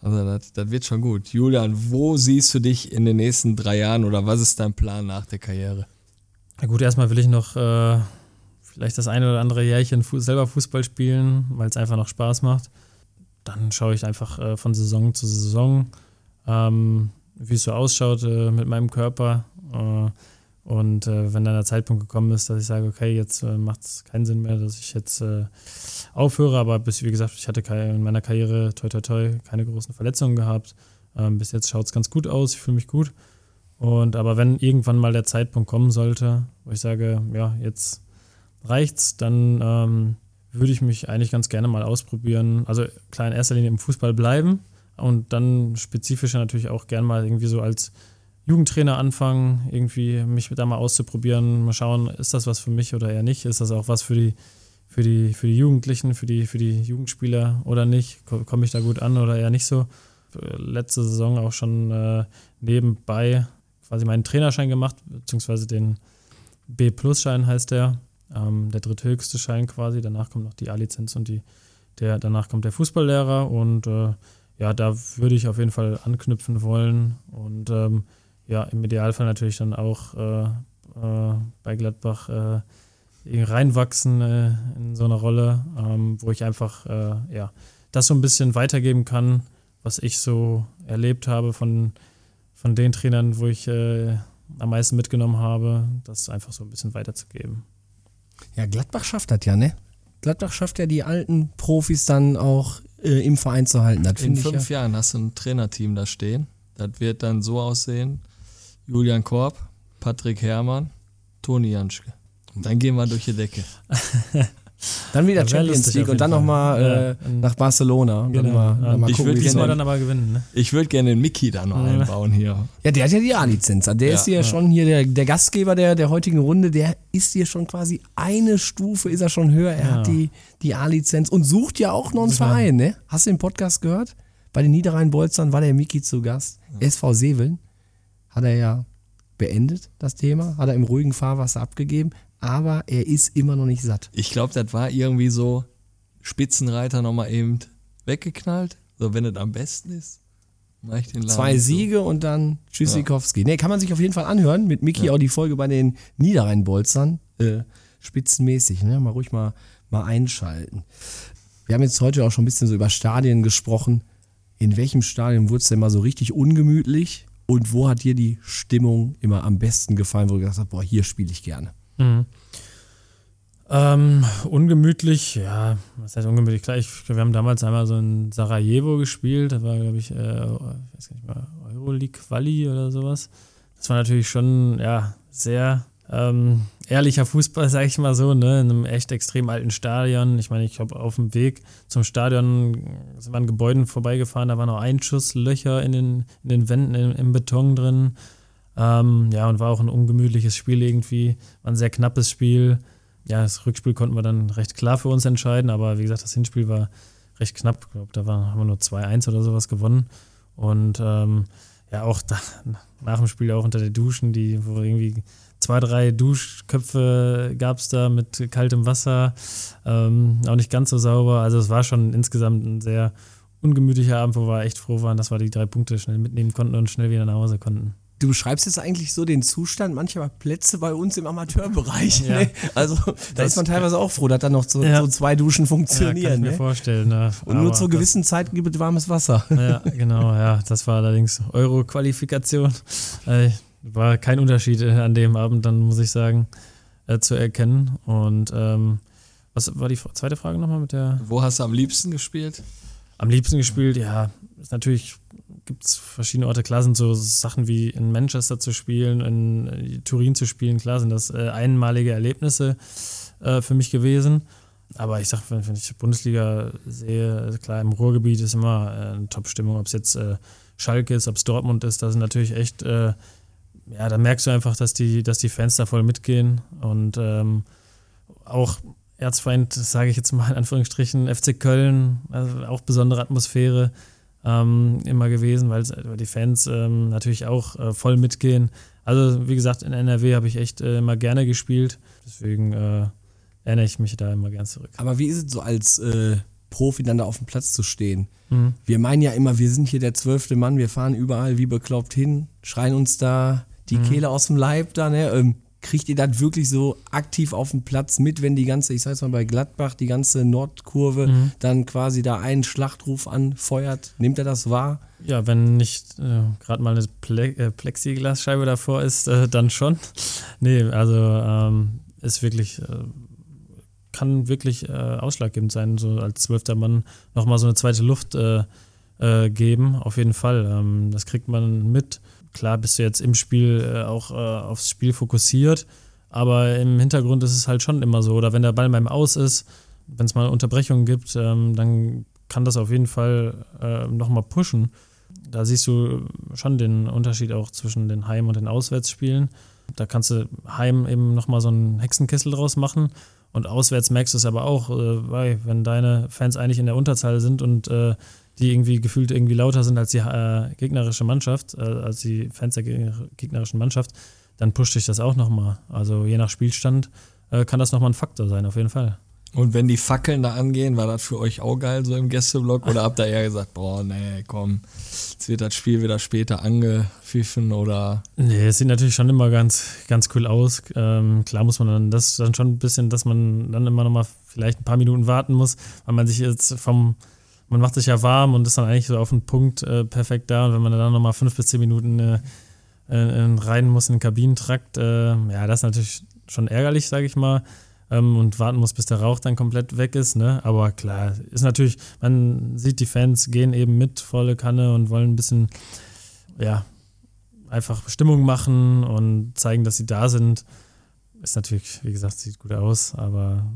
Also das, das wird schon gut. Julian, wo siehst du dich in den nächsten drei Jahren oder was ist dein Plan nach der Karriere? Na gut, erstmal will ich noch äh, vielleicht das eine oder andere Jährchen Fu selber Fußball spielen, weil es einfach noch Spaß macht. Dann schaue ich einfach äh, von Saison zu Saison, ähm, wie es so ausschaut äh, mit meinem Körper. Äh, Und äh, wenn dann der Zeitpunkt gekommen ist, dass ich sage, okay, jetzt äh, macht es keinen Sinn mehr, dass ich jetzt äh, aufhöre, aber bis, wie gesagt, ich hatte in meiner Karriere, toi toi toi, keine großen Verletzungen gehabt. Ähm, bis jetzt schaut es ganz gut aus, ich fühle mich gut. Und aber wenn irgendwann mal der Zeitpunkt kommen sollte, wo ich sage, ja, jetzt reicht's, dann ähm, würde ich mich eigentlich ganz gerne mal ausprobieren. Also klar in erster Linie im Fußball bleiben und dann spezifischer natürlich auch gern mal irgendwie so als Jugendtrainer anfangen, irgendwie mich da mal auszuprobieren, mal schauen, ist das was für mich oder eher nicht? Ist das auch was für die, für die, für die Jugendlichen, für die, für die Jugendspieler oder nicht? Komme ich da gut an oder eher nicht so? Letzte Saison auch schon äh, nebenbei quasi meinen Trainerschein gemacht, beziehungsweise den B-Plus-Schein heißt der, ähm, der dritthöchste Schein quasi. Danach kommt noch die A-Lizenz und die, der, danach kommt der Fußballlehrer und äh, ja, da würde ich auf jeden Fall anknüpfen wollen und ähm, ja, im Idealfall natürlich dann auch äh, äh, bei Gladbach äh, reinwachsen äh, in so eine Rolle, ähm, wo ich einfach ja, das so ein bisschen weitergeben kann, was ich so erlebt habe von, von den Trainern, wo ich am meisten mitgenommen habe, das einfach so ein bisschen weiterzugeben. Ja, Gladbach schafft das ja, ne? Gladbach schafft ja die alten Profis dann auch äh, im Verein zu halten. Das In fünf ja. Jahren hast du ein Trainerteam da stehen. Das wird dann so aussehen: Julian Korb, Patrick Herrmann, Toni Janschke. Und dann gehen wir durch die Decke. Dann wieder wär Champions League und dann nochmal äh, Ja. nach Barcelona. Und Dann Genau. mal, dann mal Ich gucken, würd wie diesmal dann aber gewinnen, ne? Ich würde gerne den Mickey da noch einbauen hier. Ja, der hat ja die A-Lizenz. Der Ja, ist hier ja. schon hier, der, der Gastgeber der, der heutigen Runde, der ist hier schon quasi eine Stufe, ist er schon höher. Er Ja. hat die, die A-Lizenz und sucht ja auch noch einen. Verein, ne? Hast du den Podcast gehört? Bei den Niederrhein-Bolzern war der Miki zu Gast. SV Seveln hat er ja beendet, das Thema. Hat er im ruhigen Fahrwasser abgegeben. Aber er ist immer noch nicht satt. Ich glaube, das war irgendwie so Spitzenreiter nochmal eben weggeknallt. So, wenn es am besten ist, mach ich den Laden Zwei. Siege und dann Tschüssikowski. Nee, kann man sich auf jeden Fall anhören. Mit Miki auch die Folge bei den Niederrhein-Bolzern. Äh, spitzenmäßig, ne? Mal ruhig mal, mal einschalten. Wir haben jetzt heute auch schon ein bisschen so über Stadien gesprochen. In welchem Stadion wurde es denn mal so richtig ungemütlich? Und wo hat dir die Stimmung immer am besten gefallen, wo du gesagt hast, boah, hier spiele ich gerne? Mhm. Ähm, ungemütlich, ja, was heißt ungemütlich? Klar, ich, wir haben damals einmal so in Sarajevo gespielt, da war, glaube ich, äh, weiß gar nicht mal, Euroleague Quali oder sowas. Das war natürlich schon, ja, sehr ähm, ehrlicher Fußball, sage ich mal so, ne, in einem echt extrem alten Stadion. Ich meine, ich glaube, auf dem Weg zum Stadion sind wir an Gebäuden vorbeigefahren, da waren noch Einschusslöcher in den, in den Wänden, im, im Beton drin. Ähm, ja, und war auch ein ungemütliches Spiel irgendwie. War ein sehr knappes Spiel. Ja, das Rückspiel konnten wir dann recht klar für uns entscheiden, aber wie gesagt, das Hinspiel war recht knapp. Ich glaube, da war, haben wir nur 2-1 oder sowas gewonnen. Und ähm, ja, auch da, nach dem Spiel auch unter den Duschen, die, wo irgendwie zwei, drei Duschköpfe gab es da mit kaltem Wasser. Ähm, auch nicht ganz so sauber. Also es war schon insgesamt ein sehr ungemütlicher Abend, wo wir echt froh waren, dass wir die drei Punkte schnell mitnehmen konnten und schnell wieder nach Hause konnten. Du beschreibst jetzt eigentlich so den Zustand mancher Plätze bei uns im Amateurbereich. Ja. Ne? Also da Das- ist man teilweise auch froh, dass da noch so, Ja. so zwei Duschen Ja, kann funktionieren. ich mir ne? vorstellen. Ne? Und nur das- gewissen Zeit gibt es warmes Wasser. Ja, genau, ja. Das war allerdings Euro-Qualifikation. Äh, war kein Unterschied äh, an dem Abend, dann muss ich sagen, äh, zu erkennen. Und ähm, was war die zweite Frage nochmal mit der? Wo hast du am liebsten gespielt? Am liebsten gespielt, ja, ist natürlich gibt es verschiedene Orte. Klar sind so Sachen wie in Manchester zu spielen, in äh, Turin zu spielen, klar sind das äh, einmalige Erlebnisse äh, für mich gewesen. Aber ich sag, wenn, wenn ich Bundesliga sehe, klar, im Ruhrgebiet ist immer äh, eine Top-Stimmung, ob es jetzt äh, Schalke ist, ob es Dortmund ist, da sind natürlich echt, äh, ja, da merkst du einfach, dass die, dass die Fans da voll mitgehen und ähm, auch Erzfeind, sage ich jetzt mal in Anführungsstrichen, FC Köln, also auch besondere Atmosphäre ähm, immer gewesen, weil die Fans ähm, natürlich auch äh, voll mitgehen. Also wie gesagt, in NRW habe ich echt äh, immer gerne gespielt, deswegen äh, erinnere ich mich da immer gern zurück. Aber wie ist es so als äh, Profi dann da auf dem Platz zu stehen? Mhm. Wir meinen ja immer, wir sind hier der zwölfte Mann, wir fahren überall wie bekloppt hin, schreien uns da die Kehle aus dem Leib da, ne? Ähm, kriegt ihr das wirklich so aktiv auf dem Platz mit, wenn die ganze, ich sag jetzt mal bei Gladbach, die ganze Nordkurve Mhm. dann quasi da einen Schlachtruf anfeuert? Nimmt er das wahr? Ja, wenn nicht äh, gerade mal eine Ple äh, Plexiglasscheibe davor ist, äh, dann schon. Nee, also ähm, ist wirklich, äh, kann wirklich äh, ausschlaggebend sein, so als zwölfter Mann nochmal so eine zweite Luft äh, äh, geben, auf jeden Fall. Ähm, das kriegt man mit. Klar bist du jetzt im Spiel äh, auch äh, aufs Spiel fokussiert, aber im Hintergrund ist es halt schon immer so. Oder wenn der Ball beim Aus ist, wenn es mal Unterbrechungen gibt, ähm, dann kann das auf jeden Fall äh, nochmal pushen. Da siehst du schon den Unterschied auch zwischen den Heim- und den Auswärtsspielen. Da kannst du Heim eben nochmal so einen Hexenkessel draus machen und auswärts merkst du es aber auch, äh, weil wenn deine Fans eigentlich in der Unterzahl sind und äh, die irgendwie gefühlt irgendwie lauter sind als die äh, gegnerische Mannschaft, äh, als die Fans der gegner- gegnerischen Mannschaft, dann pusht dich das auch nochmal. Also je nach Spielstand äh, kann das nochmal ein Faktor sein, auf jeden Fall. Und wenn die Fackeln da angehen, war das für euch auch geil so im Gästeblock? Oder habt ihr eher gesagt, boah, nee, komm, jetzt wird das Spiel wieder später angepfiffen oder Nee, es sieht natürlich schon immer ganz, ganz cool aus. Ähm, klar muss man dann das dann schon ein bisschen, dass man dann immer noch mal vielleicht ein paar Minuten warten muss, weil man sich jetzt vom, man macht sich ja warm und ist dann eigentlich so auf den Punkt äh, perfekt da. Und wenn man dann noch mal fünf bis zehn Minuten äh, äh, rein muss in den Kabinentrakt, äh, ja, das ist natürlich schon ärgerlich, sage ich mal. Ähm, und warten muss, bis der Rauch dann komplett weg ist. Ne? Aber klar, ist natürlich, man sieht, die Fans gehen eben mit volle Kanne und wollen ein bisschen, ja, einfach Stimmung machen und zeigen, dass sie da sind. Ist natürlich, wie gesagt, sieht gut aus, aber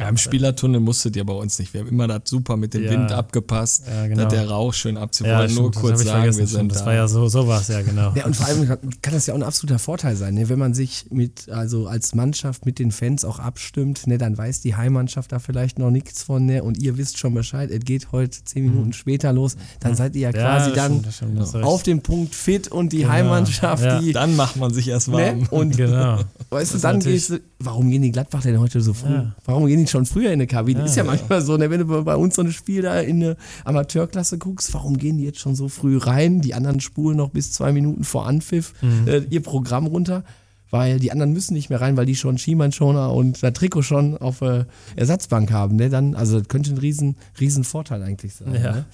Ja, im Spielertunnel musstet ihr bei uns nicht. Wir haben immer das super mit dem Ja. Wind abgepasst, Ja, genau. dass der Rauch schön abzieht. Ja, nur stimmt, das kurz sagen, wir sind das da. war ja so, so war es ja, genau. Ja, und vor allem kann das ja auch ein absoluter Vorteil sein, ne? wenn man sich mit, also als Mannschaft mit den Fans auch abstimmt, ne? dann weiß die Heimmannschaft da vielleicht noch nichts von, ne? und ihr wisst schon Bescheid, es geht heute zehn Minuten später los, dann seid ihr ja quasi dann stimmt, stimmt, auf dem Punkt fit und die Genau. Heimmannschaft, Ja. die, Dann macht man sich erst warm. ne? und genau. weißt du, dann natürlich- gehst du, warum gehen die Gladbach denn heute so früh? Ja. Warum gehen die schon früher in eine Kabine? Ja. Ist ja manchmal so, ne? wenn du bei uns so ein Spiel da in eine Amateurklasse guckst, warum gehen die jetzt schon so früh rein? Die anderen spulen noch bis zwei Minuten vor Anpfiff Mhm. äh, ihr Programm runter. Weil die anderen müssen nicht mehr rein, weil die schon Schiemann-Schoner und das Trikot schon auf äh, Ersatzbank haben. Ne? Dann, also das könnte ein riesen, riesen Vorteil eigentlich sein. Ja. Ne?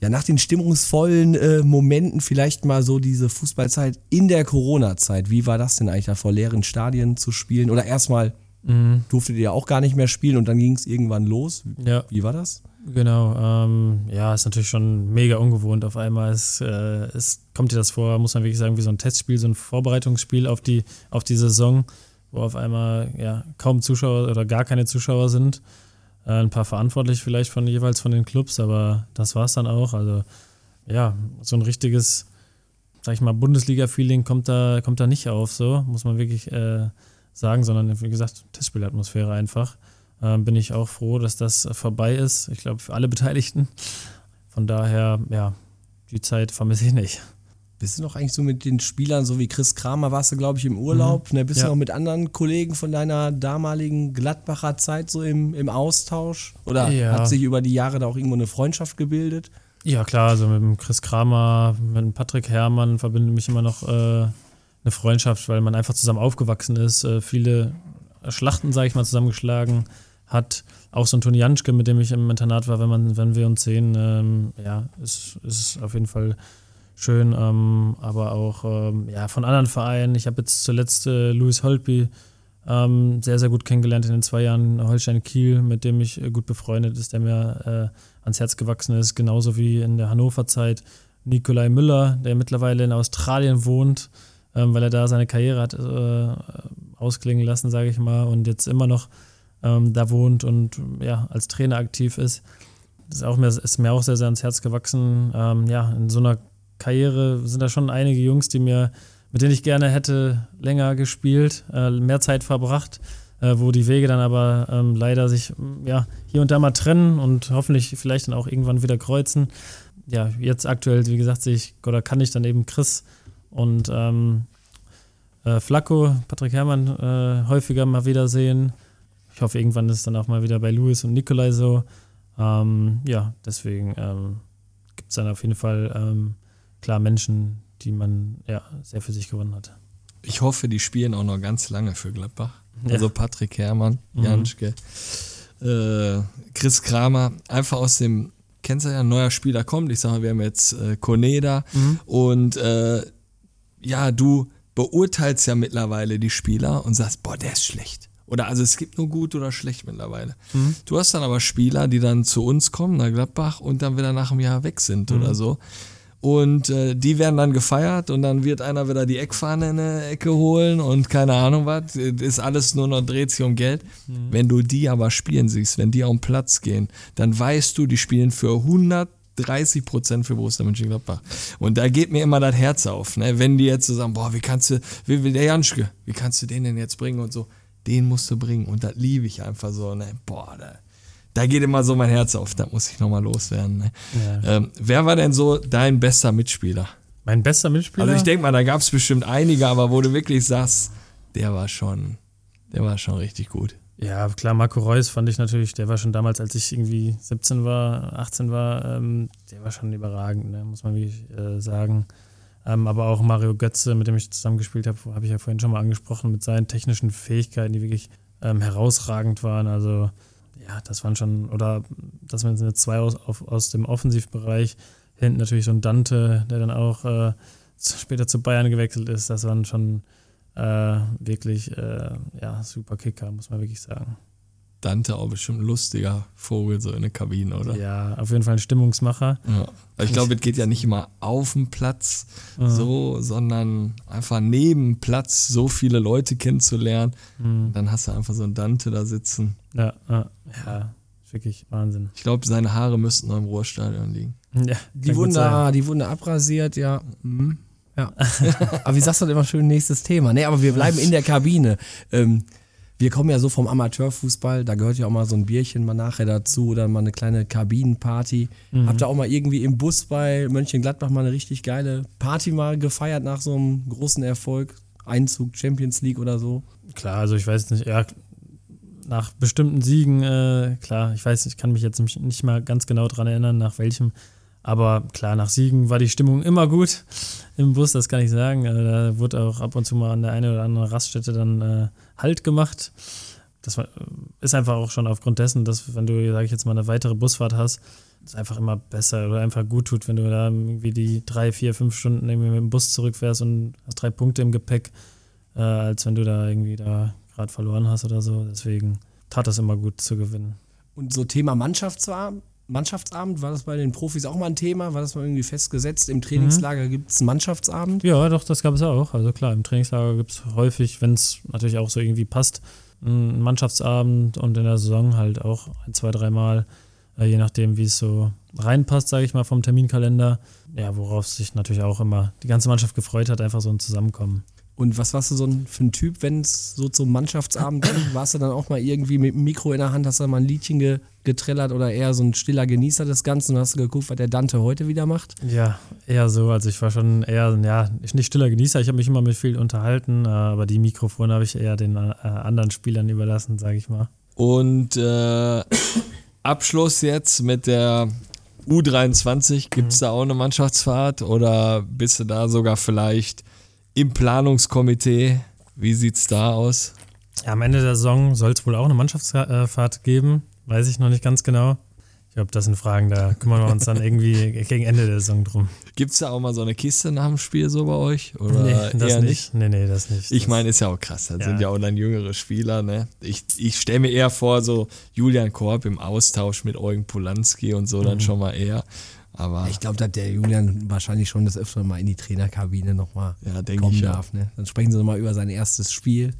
Ja, nach den stimmungsvollen äh, Momenten vielleicht mal so diese Fußballzeit in der Corona-Zeit. Wie war das denn eigentlich da vor leeren Stadien zu spielen? Oder erstmal Mhm. durftet ihr ja auch gar nicht mehr spielen und dann ging es irgendwann los. Ja, Wie war das? Genau. Ähm, ja, ist natürlich schon mega ungewohnt. Auf einmal ist, äh, es kommt dir das vor, muss man wirklich sagen, wie so ein Testspiel, so ein Vorbereitungsspiel auf die, auf die Saison, wo auf einmal ja, kaum Zuschauer oder gar keine Zuschauer sind. Äh, ein paar verantwortlich vielleicht von jeweils von den Clubs, aber das war es dann auch. Also ja, so ein richtiges, sag ich mal, Bundesliga-Feeling kommt da, kommt da nicht auf, so, muss man wirklich äh, sagen, sondern wie gesagt, Testspielatmosphäre einfach. Ähm, bin ich auch froh, dass das vorbei ist. Ich glaube, für alle Beteiligten. Von daher, ja, die Zeit vermisse ich nicht. Bist du noch eigentlich so mit den Spielern, so wie Chris Kramer, warst du, glaube ich, im Urlaub? Ne? Bist Ja. du noch mit anderen Kollegen von deiner damaligen Gladbacher Zeit so im, im Austausch? Oder Ja. hat sich über die Jahre da auch irgendwo eine Freundschaft gebildet? Ja, klar, also mit dem Chris Kramer, mit dem Patrick Herrmann verbindet mich immer noch äh, eine Freundschaft, weil man einfach zusammen aufgewachsen ist, äh, viele Schlachten, sage ich mal, zusammengeschlagen hat. Auch so ein Toni Janschke, mit dem ich im Internat war, wenn, man, wenn wir uns sehen, ähm, ja, ist, ist auf jeden Fall schön. Ähm, aber auch ähm, ja, von anderen Vereinen. Ich habe jetzt zuletzt äh, Louis Holtby ähm, sehr, sehr gut kennengelernt in den zwei Jahren Holstein Kiel, mit dem ich äh, gut befreundet ist, der mir äh, ans Herz gewachsen ist, genauso wie in der Hannover-Zeit Nikolai Müller, der mittlerweile in Australien wohnt, ähm, weil er da seine Karriere hat äh, ausklingen lassen, sage ich mal, und jetzt immer noch ähm, da wohnt und ja, als Trainer aktiv ist. Das ist, auch mir, ist mir auch sehr, sehr ans Herz gewachsen. Ähm, ja, in so einer Karriere sind da schon einige Jungs, die mir, mit denen ich gerne hätte länger gespielt, äh, mehr Zeit verbracht, äh, wo die Wege dann aber ähm, leider sich mm, ja, hier und da mal trennen und hoffentlich vielleicht dann auch irgendwann wieder kreuzen. Ja, jetzt aktuell, wie gesagt, sehe ich oder kann ich dann eben Chris und ähm, äh, Flacco, Patrick Herrmann äh, häufiger mal wiedersehen. Ich hoffe, irgendwann ist es dann auch mal wieder bei Louis und Nikolai so. Ähm, ja, deswegen ähm, gibt es dann auf jeden Fall ähm, klar Menschen, die man ja sehr für sich gewonnen hat. Ich hoffe, die spielen auch noch ganz lange für Gladbach. Ja. Also Patrick Herrmann, Mhm. Janschke, äh, Chris Kramer, einfach aus dem, kennst du ja, ein neuer Spieler kommt. Ich sage mal, wir haben jetzt äh, Koneda Mhm. und äh, ja, du beurteilst ja mittlerweile die Spieler und sagst, boah, der ist schlecht. Oder also es gibt nur gut oder schlecht mittlerweile. Mhm. Du hast dann aber Spieler, die dann zu uns kommen, nach Gladbach, und dann wieder nach einem Jahr weg sind Mhm. oder so. Und äh, die werden dann gefeiert und dann wird einer wieder die Eckfahne in eine Ecke holen und keine Ahnung was. Ist alles nur noch, dreht sich um Geld. Wenn du die aber spielen siehst, wenn die auf den Platz gehen, dann weißt du, die spielen für 130 Prozent für Borussia Mönchengladbach. Und da geht mir immer das Herz auf, ne? wenn die jetzt so sagen, boah, wie kannst du, wie will der Janschke, wie kannst du den denn jetzt bringen und so. Den musst du bringen und das liebe ich einfach so, ne? boah, da, da geht immer so mein Herz auf, da muss ich nochmal loswerden. Ne? Ja. Ähm, wer war denn so dein bester Mitspieler? Mein bester Mitspieler? Also ich denke mal, da gab es bestimmt einige, aber wo du wirklich sagst, der war schon, der war schon richtig gut. Ja, klar, Marco Reus fand ich natürlich, der war schon damals, als ich irgendwie 17 war, 18 war, ähm, der war schon überragend, ne, muss man wirklich äh, sagen. Ähm, aber auch Mario Götze, mit dem ich zusammengespielt habe, habe ich ja vorhin schon mal angesprochen, mit seinen technischen Fähigkeiten, die wirklich ähm, herausragend waren. Also ja, das waren schon, oder das waren jetzt zwei aus, auf, aus dem Offensivbereich. Hinten natürlich so ein Dante, der dann auch äh, später zu Bayern gewechselt ist. Das waren schon äh, wirklich äh, ja, super Kicker, muss man wirklich sagen. Dante auch bestimmt ein lustiger Vogel so in der Kabine, oder? Ja, auf jeden Fall ein Stimmungsmacher. Ja. Aber ich glaube, es geht ja nicht immer auf dem Platz so, sondern einfach neben Platz so viele Leute kennenzulernen. Dann hast du einfach so einen Dante da sitzen. Ja, ja, ja wirklich Wahnsinn. Ich glaube, seine Haare müssten noch im Ruhrstadion liegen. Ja, Die wurden, da, die wurden da abrasiert, ja. Mhm. ja. aber wie sagst du denn immer schön, nächstes Thema? Nee, aber wir bleiben in der Kabine. Ähm, wir kommen ja so vom Amateurfußball, da gehört ja auch mal so ein Bierchen mal nachher dazu oder mal eine kleine Kabinenparty. Habt ihr auch mal irgendwie im Bus bei Mönchengladbach mal eine richtig geile Party mal gefeiert nach so einem großen Erfolg? Einzug Champions League oder so? Klar, also ich weiß nicht, ja, nach bestimmten Siegen, äh, klar, ich weiß, ich kann mich jetzt nicht- nicht mal ganz genau dran erinnern, nach welchem, aber klar, nach Siegen war die Stimmung immer gut im Bus, das kann ich sagen. Also da wurde auch ab und zu mal an der einen oder anderen Raststätte dann äh, Halt gemacht. Das war, ist einfach auch schon aufgrund dessen, dass wenn du, sage ich jetzt mal, eine weitere Busfahrt hast, es einfach immer besser oder einfach gut tut, wenn du da irgendwie die drei, vier, fünf Stunden irgendwie mit dem Bus zurückfährst und hast drei Punkte im Gepäck, äh, als wenn du da irgendwie da gerade verloren hast oder so. Deswegen tat das immer gut zu gewinnen. Und so Thema Mannschaftsabend, Mannschaftsabend, war das bei den Profis auch mal ein Thema? War das mal irgendwie festgesetzt? Im Trainingslager gibt es einen Mannschaftsabend? Ja, doch, das gab es auch. Also klar, im Trainingslager gibt es häufig, wenn es natürlich auch so irgendwie passt, einen Mannschaftsabend und in der Saison halt auch ein, zwei, dreimal, äh, je nachdem, wie es so reinpasst, sage ich mal, vom Terminkalender. Ja, worauf sich natürlich auch immer die ganze Mannschaft gefreut hat, einfach so ein Zusammenkommen. Und was warst du so ein, für ein Typ, wenn es so zum Mannschaftsabend ging? Warst du dann auch mal irgendwie mit dem Mikro in der Hand, hast du mal ein Liedchen ge getrellert oder eher so ein stiller Genießer des Ganzen und hast du geguckt, was der Dante heute wieder macht? Ja, eher so. Also ich war schon eher, ja, nicht stiller Genießer. Ich habe mich immer mit viel unterhalten, äh, aber die Mikrofone habe ich eher den äh, anderen Spielern überlassen, sage ich mal. Und äh, Abschluss jetzt mit der U23. Gibt es da auch eine Mannschaftsfahrt oder bist du da sogar vielleicht im Planungskomitee? Wie sieht's da aus? Ja, am Ende der Saison soll es wohl auch eine Mannschaftsfahrt geben. Weiß ich noch nicht ganz genau. Ich glaube, das sind Fragen, da kümmern wir uns dann irgendwie gegen Ende der Saison drum. Gibt's da auch mal so eine Kiste nach dem Spiel so bei euch? Oder nee, das eher nicht. Nee, nee, das nicht. Ich meine, ist ja auch krass. Das Ja. sind ja auch dann jüngere Spieler. Ne? Ich, ich stelle mir eher vor, so Julian Korb im Austausch mit Eugen Polanski und so Mhm. dann schon mal eher. Aber Ich glaube, dass der Julian wahrscheinlich schon das öfter mal in die Trainerkabine nochmal Ja, kommen ich ja. darf. Ne? Dann sprechen sie nochmal über sein erstes Spiel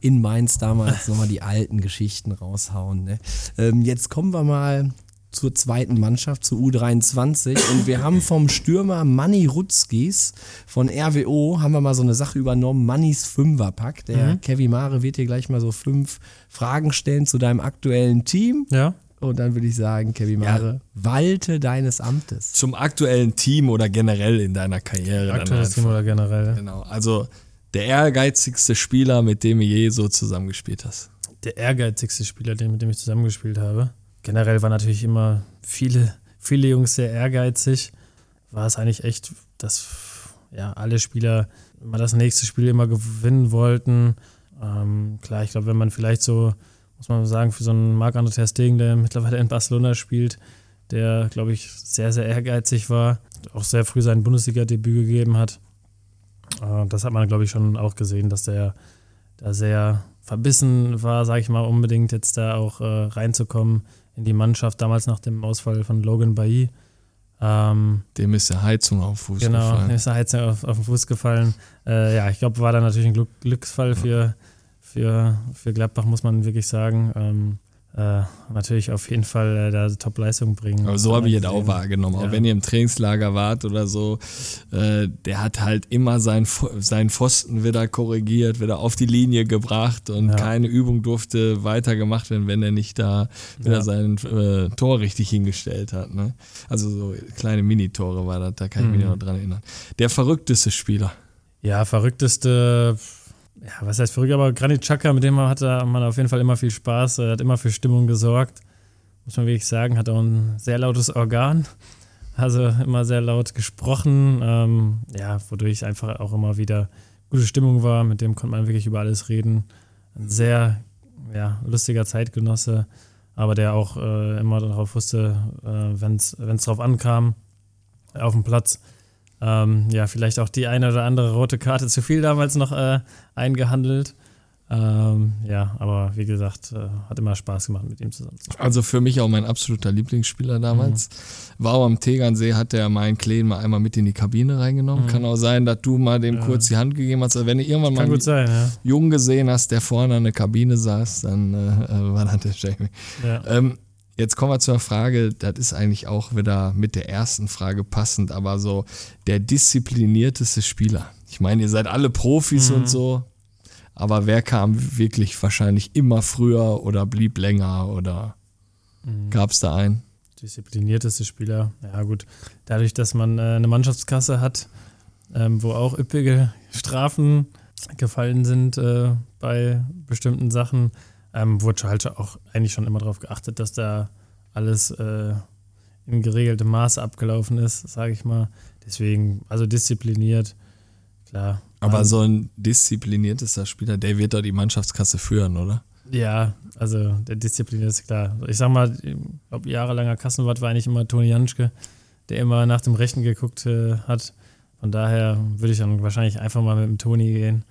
in Mainz damals, nochmal die alten Geschichten raushauen. Ne? Ähm, jetzt kommen wir mal zur zweiten Mannschaft, zu U23. Und wir haben vom Stürmer Manni Rutzkis von RWO, haben wir mal so eine Sache übernommen, Mannis Fünferpack. Der Kevin Mare wird dir gleich mal so fünf Fragen stellen zu deinem aktuellen Team. Ja, Und dann würde ich sagen, Kevin Mare, walte deines Amtes. zum aktuellen Team oder generell in deiner Karriere. aktuelles. Team oder generell. Genau. Also der ehrgeizigste Spieler, mit dem du je so zusammengespielt hast. Der ehrgeizigste Spieler, den, mit dem ich zusammengespielt habe. Generell waren natürlich immer viele, viele Jungs sehr ehrgeizig. War es eigentlich echt das, ja, alle Spieler immer das nächste Spiel immer gewinnen wollten. Ähm, klar, ich glaube, wenn man vielleicht so, muss man sagen, für so einen Marc-André Ter Stegen, der mittlerweile in Barcelona spielt, der, glaube ich, sehr, sehr ehrgeizig war, auch sehr früh sein Bundesliga-Debüt gegeben hat. Äh, das hat man, glaube ich, schon auch gesehen, dass der da sehr verbissen war, sage ich mal, unbedingt jetzt da auch äh, reinzukommen in die Mannschaft, damals nach dem Ausfall von Logan Bailly. Ähm, Dem ist der Heizung auf den Fuß genau, gefallen. dem ist der Heizung auf, auf den Fuß gefallen. Äh, ja, ich glaube, war da natürlich ein Glück, Glücksfall für, für, für Gladbach, muss man wirklich sagen. Ähm, äh, natürlich auf jeden Fall äh, da Top-Leistung bringen. Aber so habe ich es auch wahrgenommen. Auch Ja. wenn ihr im Trainingslager wart oder so, äh, der hat halt immer seinen, seinen Pfosten wieder korrigiert, wieder auf die Linie gebracht und Ja. keine Übung durfte weitergemacht werden, wenn er nicht da wieder Ja. sein äh, Tor richtig hingestellt hat. Ne? Also so kleine Minitore war das, da kann ich mich Mhm. noch dran erinnern. Der verrückteste Spieler. Ja, verrückteste, ja, was heißt verrückt, aber Granit Xhaka, mit dem hatte man auf jeden Fall immer viel Spaß, hat immer für Stimmung gesorgt, muss man wirklich sagen, hat auch ein sehr lautes Organ, also immer sehr laut gesprochen, ähm, ja, wodurch einfach auch immer wieder gute Stimmung war, mit dem konnte man wirklich über alles reden, ein sehr, ja, lustiger Zeitgenosse, aber der auch äh, immer darauf wusste, äh, wenn es drauf ankam, auf dem Platz, ähm, ja, vielleicht auch die eine oder andere rote Karte zu viel damals noch äh, eingehandelt. Ähm, ja, aber wie gesagt, äh, hat immer Spaß gemacht, mit ihm zusammen zu spielen. Also für mich auch mein absoluter Lieblingsspieler damals. War auch am Tegernsee, hat der meinen Kleen mal einmal mit in die Kabine reingenommen. Kann auch sein, dass du mal dem kurz die Hand gegeben hast. Also wenn du irgendwann mal gut sein, ja. einen Jungen gesehen hast, der vorne an der Kabine saß, dann äh, äh, war das der Jamie. ja. Ähm, jetzt kommen wir zur Frage, das ist eigentlich auch wieder mit der ersten Frage passend, aber so der disziplinierteste Spieler. Ich meine, ihr seid alle Profis und so, aber wer kam wirklich wahrscheinlich immer früher oder blieb länger oder gab es da einen? Disziplinierteste Spieler. Ja, gut. Dadurch, dass man äh, eine Mannschaftskasse hat, ähm, wo auch üppige Strafen gefallen sind äh, bei bestimmten Sachen, ähm, wurde halt auch eigentlich schon immer darauf geachtet, dass da alles äh, in geregeltem Maße abgelaufen ist, sage ich mal. Deswegen, also diszipliniert, klar. Aber Ähm, so ein diszipliniertester Spieler, der wird doch die Mannschaftskasse führen, oder? Ja, also der Disziplin ist klar. Ich sag mal, ich glaube, jahrelanger Kassenwart war eigentlich immer Toni Janschke, der immer nach dem Rechten geguckt äh, hat. Von daher würde ich dann wahrscheinlich einfach mal mit dem Toni gehen,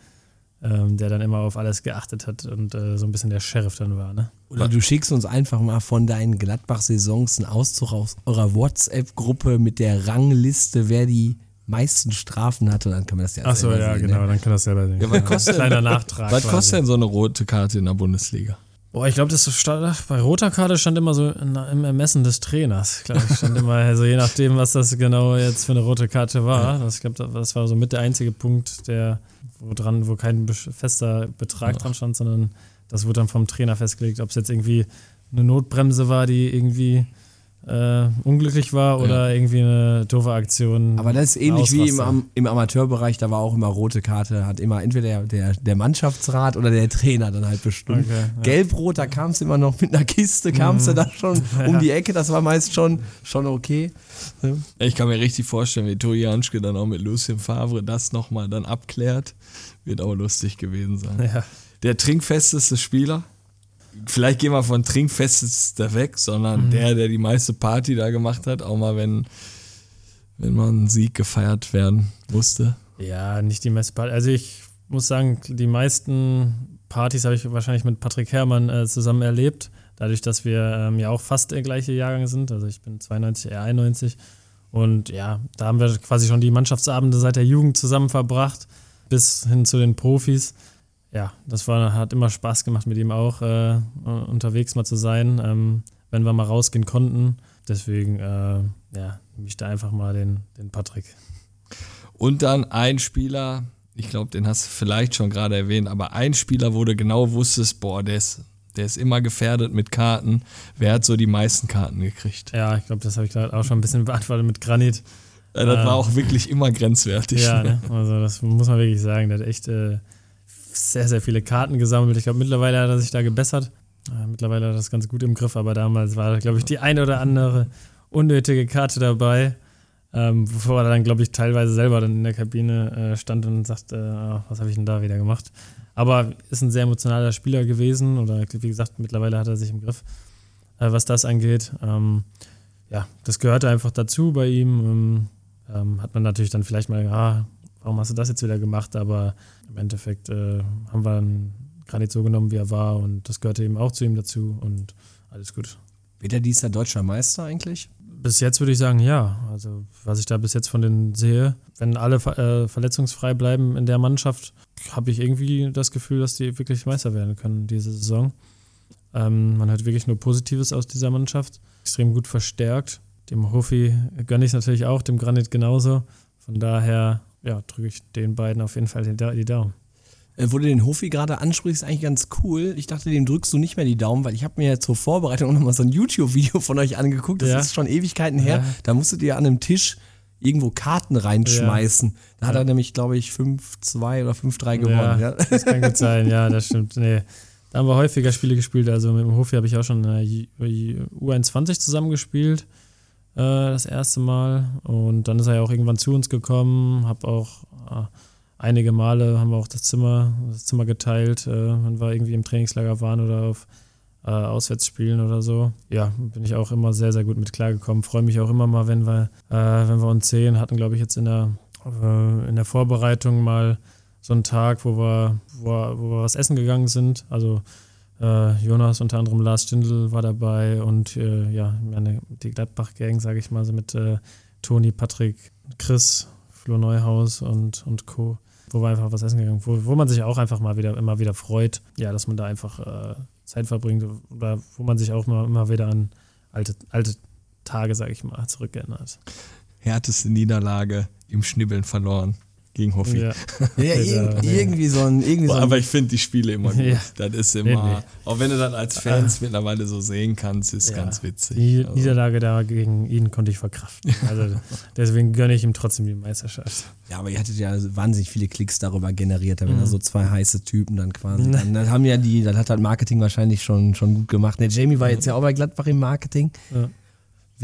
ähm, der dann immer auf alles geachtet hat und äh, so ein bisschen der Sheriff dann war. Ne? Oder du schickst uns einfach mal von deinen Gladbach-Saisons einen Auszug aus eurer WhatsApp-Gruppe mit der Rangliste, wer die meisten Strafen hatte. Dann kann man das ja Achso, selber ja, sehen, genau, Ne? dann kann das selber sehen. Ja, was kostet, Kleiner Nachtrag. was quasi. kostet denn so eine rote Karte in der Bundesliga? Boah, ich glaube, das stand, bei roter Karte stand immer so in, im Ermessen des Trainers. Glaube ich, stand immer, also je nachdem, was das genau jetzt für eine rote Karte war. Das, ich glaube, das war so mit der einzige Punkt, der, wo dran, wo kein fester Betrag dran stand, sondern das wurde dann vom Trainer festgelegt, ob es jetzt irgendwie eine Notbremse war, die irgendwie äh, unglücklich war oder irgendwie eine doofe Aktion. Aber das ist ähnlich wie im. Am- im Amateurbereich, da war auch immer rote Karte, hat immer entweder der, der, der Mannschaftsrat oder der Trainer dann halt bestimmt. Okay, ja. Gelb-Rot, da kam es immer noch mit einer Kiste, kam es da schon um die Ecke, das war meist schon, schon okay. Ich kann mir richtig vorstellen, wie Tori Janschke dann auch mit Lucien Favre das nochmal dann abklärt. Wird auch lustig gewesen sein. Ja. Der trinkfesteste Spieler, vielleicht gehen wir von trinkfestester weg, sondern der, der die meiste Party da gemacht hat, auch mal wenn, wenn mal ein Sieg gefeiert werden musste. Ja, nicht die Messparty. Also ich muss sagen, die meisten Partys habe ich wahrscheinlich mit Patrick Herrmann äh, zusammen erlebt. Dadurch, dass wir ähm, ja auch fast der gleiche Jahrgang sind. Also ich bin 92, er 91. Und ja, da haben wir quasi schon die Mannschaftsabende seit der Jugend zusammen verbracht, bis hin zu den Profis. Ja, das war, hat immer Spaß gemacht, mit ihm auch äh, unterwegs mal zu sein, ähm, wenn wir mal rausgehen konnten. Deswegen, äh, ja, nehme ich da einfach mal den, den Patrick. Und dann ein Spieler, ich glaube, den hast du vielleicht schon gerade erwähnt, aber ein Spieler, wo du genau wusstest, boah, der ist, der ist immer gefährdet mit Karten. Wer hat so die meisten Karten gekriegt? Ja, ich glaube, das habe ich gerade auch schon ein bisschen beantwortet mit Granit. Äh, Das Ähm. war auch wirklich immer grenzwertig. Ja, ne? also das muss man wirklich sagen. Der hat echt äh, sehr, sehr viele Karten gesammelt. Ich glaube, mittlerweile hat er sich da gebessert. Äh, mittlerweile hat er das ganz gut im Griff, aber damals war, glaube ich, die eine oder andere unnötige Karte dabei. Ähm, bevor er dann, glaube ich, teilweise selber dann in der Kabine äh, stand und sagte, äh, was habe ich denn da wieder gemacht? Aber ist ein sehr emotionaler Spieler gewesen oder wie gesagt, mittlerweile hat er sich im Griff, äh, was das angeht. Ähm, ja, das gehörte einfach dazu bei ihm. Ähm, ähm hat man natürlich dann vielleicht mal, ah, warum hast du das jetzt wieder gemacht? Aber im Endeffekt äh, haben wir ihn nicht so genommen, wie er war und das gehörte eben auch zu ihm dazu und alles gut. Wird er dies Jahr deutscher Meister eigentlich? Bis jetzt würde ich sagen, ja. Also, was ich da bis jetzt von denen sehe, wenn alle äh, verletzungsfrei bleiben in der Mannschaft, habe ich irgendwie das Gefühl, dass die wirklich Meister werden können diese Saison. Ähm, man hat wirklich nur Positives aus dieser Mannschaft. Extrem gut verstärkt. Dem Hofi gönne ich es natürlich auch, dem Granit genauso. Von daher ja, drücke ich den beiden auf jeden Fall die, Daumen. Äh, wo du den Hofi gerade ansprichst, ist eigentlich ganz cool. Ich dachte, dem drückst du nicht mehr die Daumen, weil ich habe mir zur Vorbereitung nochmal so ein YouTube-Video von euch angeguckt. Das ja. ist schon Ewigkeiten her. Ja. Da musstet ihr an einem Tisch irgendwo Karten reinschmeißen. Ja. Da hat er nämlich, glaube ich, 5-2 oder 5-3 gewonnen. Ja, das kann gut sein. Ja, das stimmt. Nee. Da haben wir häufiger Spiele gespielt. Also mit dem Hofi habe ich auch schon U21 zusammengespielt. Äh, das erste Mal. Und dann ist er ja auch irgendwann zu uns gekommen. Habe auch äh, einige Male haben wir auch das Zimmer, das Zimmer geteilt, äh, wenn wir irgendwie im Trainingslager waren oder auf äh, Auswärtsspielen oder so. Ja, bin ich auch immer sehr, sehr gut mit klargekommen. Freue mich auch immer mal, wenn wir, äh, wenn wir uns sehen. Hatten, glaube ich, jetzt in der, äh, in der Vorbereitung mal so einen Tag, wo wir, wo, wo wir was essen gegangen sind. Also Jonas, unter anderem Lars Stindl war dabei und äh, ja, meine, die Gladbach-Gang, sage ich mal, so mit Toni, Patrick, Chris, Flo Neuhaus und, und Co wo wir einfach was essen gegangen, wo, wo man sich auch einfach mal wieder immer wieder freut, ja, dass man da einfach äh, Zeit verbringt oder wo man sich auch mal, immer wieder an alte, alte Tage, sag ich mal, zurückerinnert. Härteste Niederlage im Schnibbeln verloren gegen Hoffi. Ja, ja ir irgendwie so ein. Irgendwie Boah, so ein aber ich finde die Spiele immer gut. Ja. Das ist immer, nee, auch wenn du dann als Fans ah. mittlerweile so sehen kannst, ist ja. ganz witzig. Die also. Niederlage da gegen ihn konnte ich verkraften. Also deswegen gönne ich ihm trotzdem die Meisterschaft. Ja, aber ihr hattet ja wahnsinnig viele Klicks darüber generiert, wenn mhm. da so zwei heiße Typen dann quasi. Dann, dann haben ja die, dann hat halt Marketing wahrscheinlich schon, schon gut gemacht. Der Jamie war jetzt ja auch bei Gladbach im Marketing. Ja.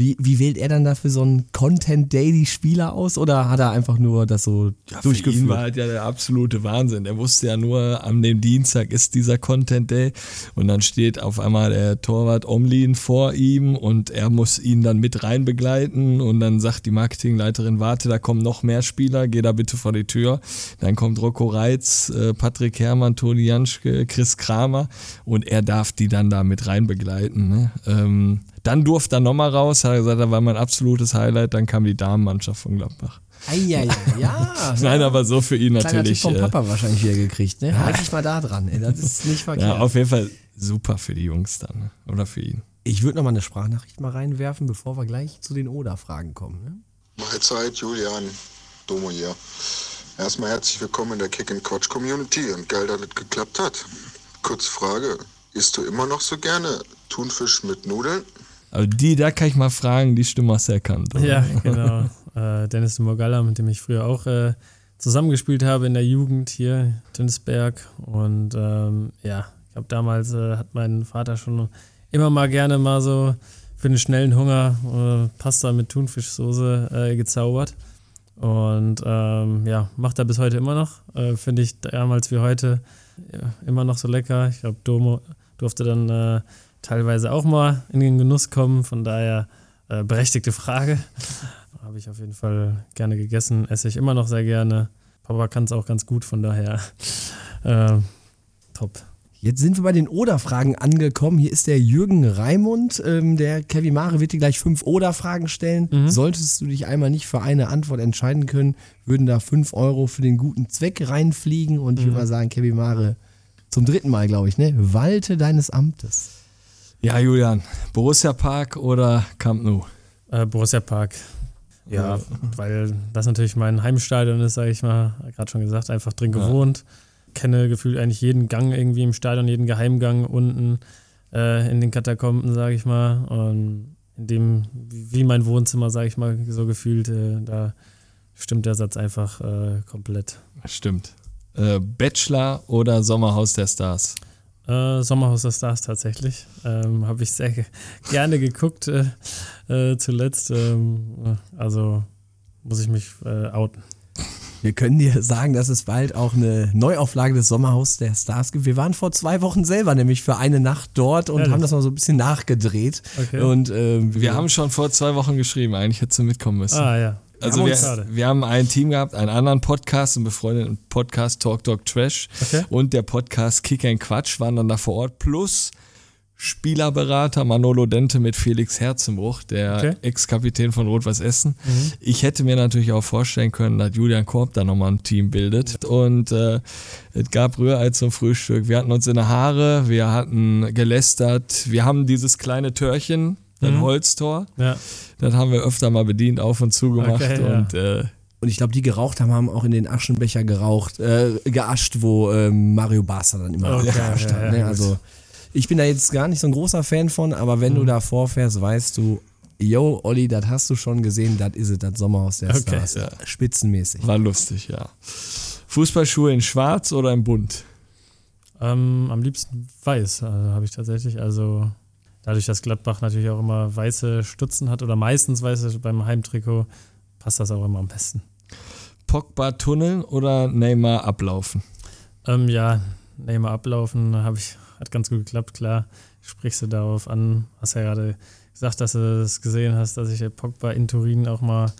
Wie, wie wählt er dann dafür so einen Content-Daily-Spieler aus oder hat er einfach nur das so ja, durchgeführt? Für ihn war halt ja der absolute Wahnsinn. Er wusste ja nur, am dem Dienstag ist dieser Content-Day und dann steht auf einmal der Torwart Omlin vor ihm und er muss ihn dann mit rein begleiten und dann sagt die Marketingleiterin, warte, da kommen noch mehr Spieler, geh da bitte vor die Tür. Dann kommt Rocco Reitz, äh, Patrick Herrmann, Toni Janschke, Chris Kramer und er darf die dann da mit rein begleiten. Ne? Ähm, dann durfte er nochmal raus, hat er gesagt, da war mein absolutes Highlight. Dann kam die Damenmannschaft von Gladbach. Eieiei, ja. Nein, aber so für ihn Kleiner natürlich. Tipp vom Papa äh, wahrscheinlich wieder gekriegt, ne? Halt dich mal da dran, ey. Das ist nicht verkehrt. Ja, auf jeden Fall super für die Jungs dann. Ne? Oder für ihn. Ich würde nochmal eine Sprachnachricht mal reinwerfen, bevor wir gleich zu den Oder-Fragen kommen. Ne? Mahlzeit, Julian. Domo hier. Erstmal herzlich willkommen in der Kick and Coach Community und geil, dass das geklappt hat. Kurze Frage. Isst du immer noch so gerne Thunfisch mit Nudeln? Aber die, da kann ich mal fragen, die Stimme hast du erkannt. Oder? Ja, genau. äh, Dennis de Morgalla, mit dem ich früher auch äh, zusammengespielt habe in der Jugend hier, Tünsberg. Und ähm, ja, ich glaube, damals äh, hat mein Vater schon immer mal gerne mal so für den schnellen Hunger äh, Pasta mit Thunfischsoße äh, gezaubert. Und ähm, ja, macht er bis heute immer noch. Äh, finde ich damals wie heute ja, immer noch so lecker. Ich glaube, Domo durfte dann teilweise auch mal in den Genuss kommen. Von daher äh, berechtigte Frage. Habe ich auf jeden Fall gerne gegessen, esse ich immer noch sehr gerne. Papa kann es auch ganz gut, von daher äh, top. Jetzt sind wir bei den Oder-Fragen angekommen. Hier ist der Jürgen Raimund. Ähm, der Kevin Mare wird dir gleich fünf Oder-Fragen stellen. Mhm. Solltest du dich einmal nicht für eine Antwort entscheiden können, würden da fünf Euro für den guten Zweck reinfliegen. Und ich mhm. würde mal sagen, Kevin Mare, zum dritten Mal, glaube ich, ne? Walte deines Amtes. Ja, Julian, Borussia Park oder Camp Nou? Äh, Borussia Park. Ja, ja, weil das natürlich mein Heimstadion ist, sage ich mal, gerade schon gesagt, einfach drin ja. gewohnt. Kenne gefühlt eigentlich jeden Gang irgendwie im Stadion, jeden Geheimgang unten äh, in den Katakomben, sage ich mal. Und in dem, wie mein Wohnzimmer, sage ich mal, so gefühlt, äh, da stimmt der Satz einfach äh, komplett. Stimmt. Äh, Bachelor oder Sommerhaus der Stars? Äh, Sommerhaus der Stars tatsächlich. Ähm, Habe ich sehr gerne geguckt äh, äh, zuletzt. Ähm, also muss ich mich äh, outen. Wir können dir sagen, dass es bald auch eine Neuauflage des Sommerhaus der Stars gibt. Wir waren vor zwei Wochen selber nämlich für eine Nacht dort und Ehrlich? haben das mal so ein bisschen nachgedreht. Okay. Und ähm, Wir haben schon vor zwei Wochen geschrieben, eigentlich hättest du mitkommen müssen. Ah ja. Also wir, wir haben ein Team gehabt, einen anderen Podcast, einen befreundeten Podcast Talk Talk Trash Okay. und der Podcast Kick and Quatsch waren dann da vor Ort plus Spielerberater Manolo Dente mit Felix Herzenbruch, der Okay. Mhm. Ex-Kapitän von Rot-Weiß Essen. Ich hätte mir natürlich auch vorstellen können, dass Julian Korb da nochmal ein Team bildet. Und äh, es gab Rührei zum Frühstück. Wir hatten uns in der Haare, wir hatten gelästert, wir haben dieses kleine Türchen, ein Mhm. Holztor. Ja. Das haben wir öfter mal bedient, auf und zu gemacht. Okay, ja. und äh, Und ich glaube, die geraucht haben, haben auch in den Aschenbecher geraucht, äh, geascht, wo ähm, Mario Barca dann immer Okay, geascht ja, hat. ja, ne? Also ich bin da jetzt gar nicht so ein großer Fan von, aber wenn du da vorfährst, weißt du, yo, Olli, das hast du schon gesehen, das ist es, das Sommerhaus der Okay, Stars. ja. Spitzenmäßig. war lustig, ja. Fußballschuhe in schwarz oder in bunt? Ähm, am liebsten weiß äh, habe ich tatsächlich. Also dadurch, dass Gladbach natürlich auch immer weiße Stutzen hat oder meistens weiße beim Heimtrikot, passt das auch immer am besten. Pogba tunneln oder Neymar ablaufen? Ähm, ja, Neymar ablaufen habe ich, hat ganz gut geklappt, klar. Sprichst du darauf an, hast ja gerade gesagt, dass du es gesehen hast, dass ich Pogba in Turin auch mal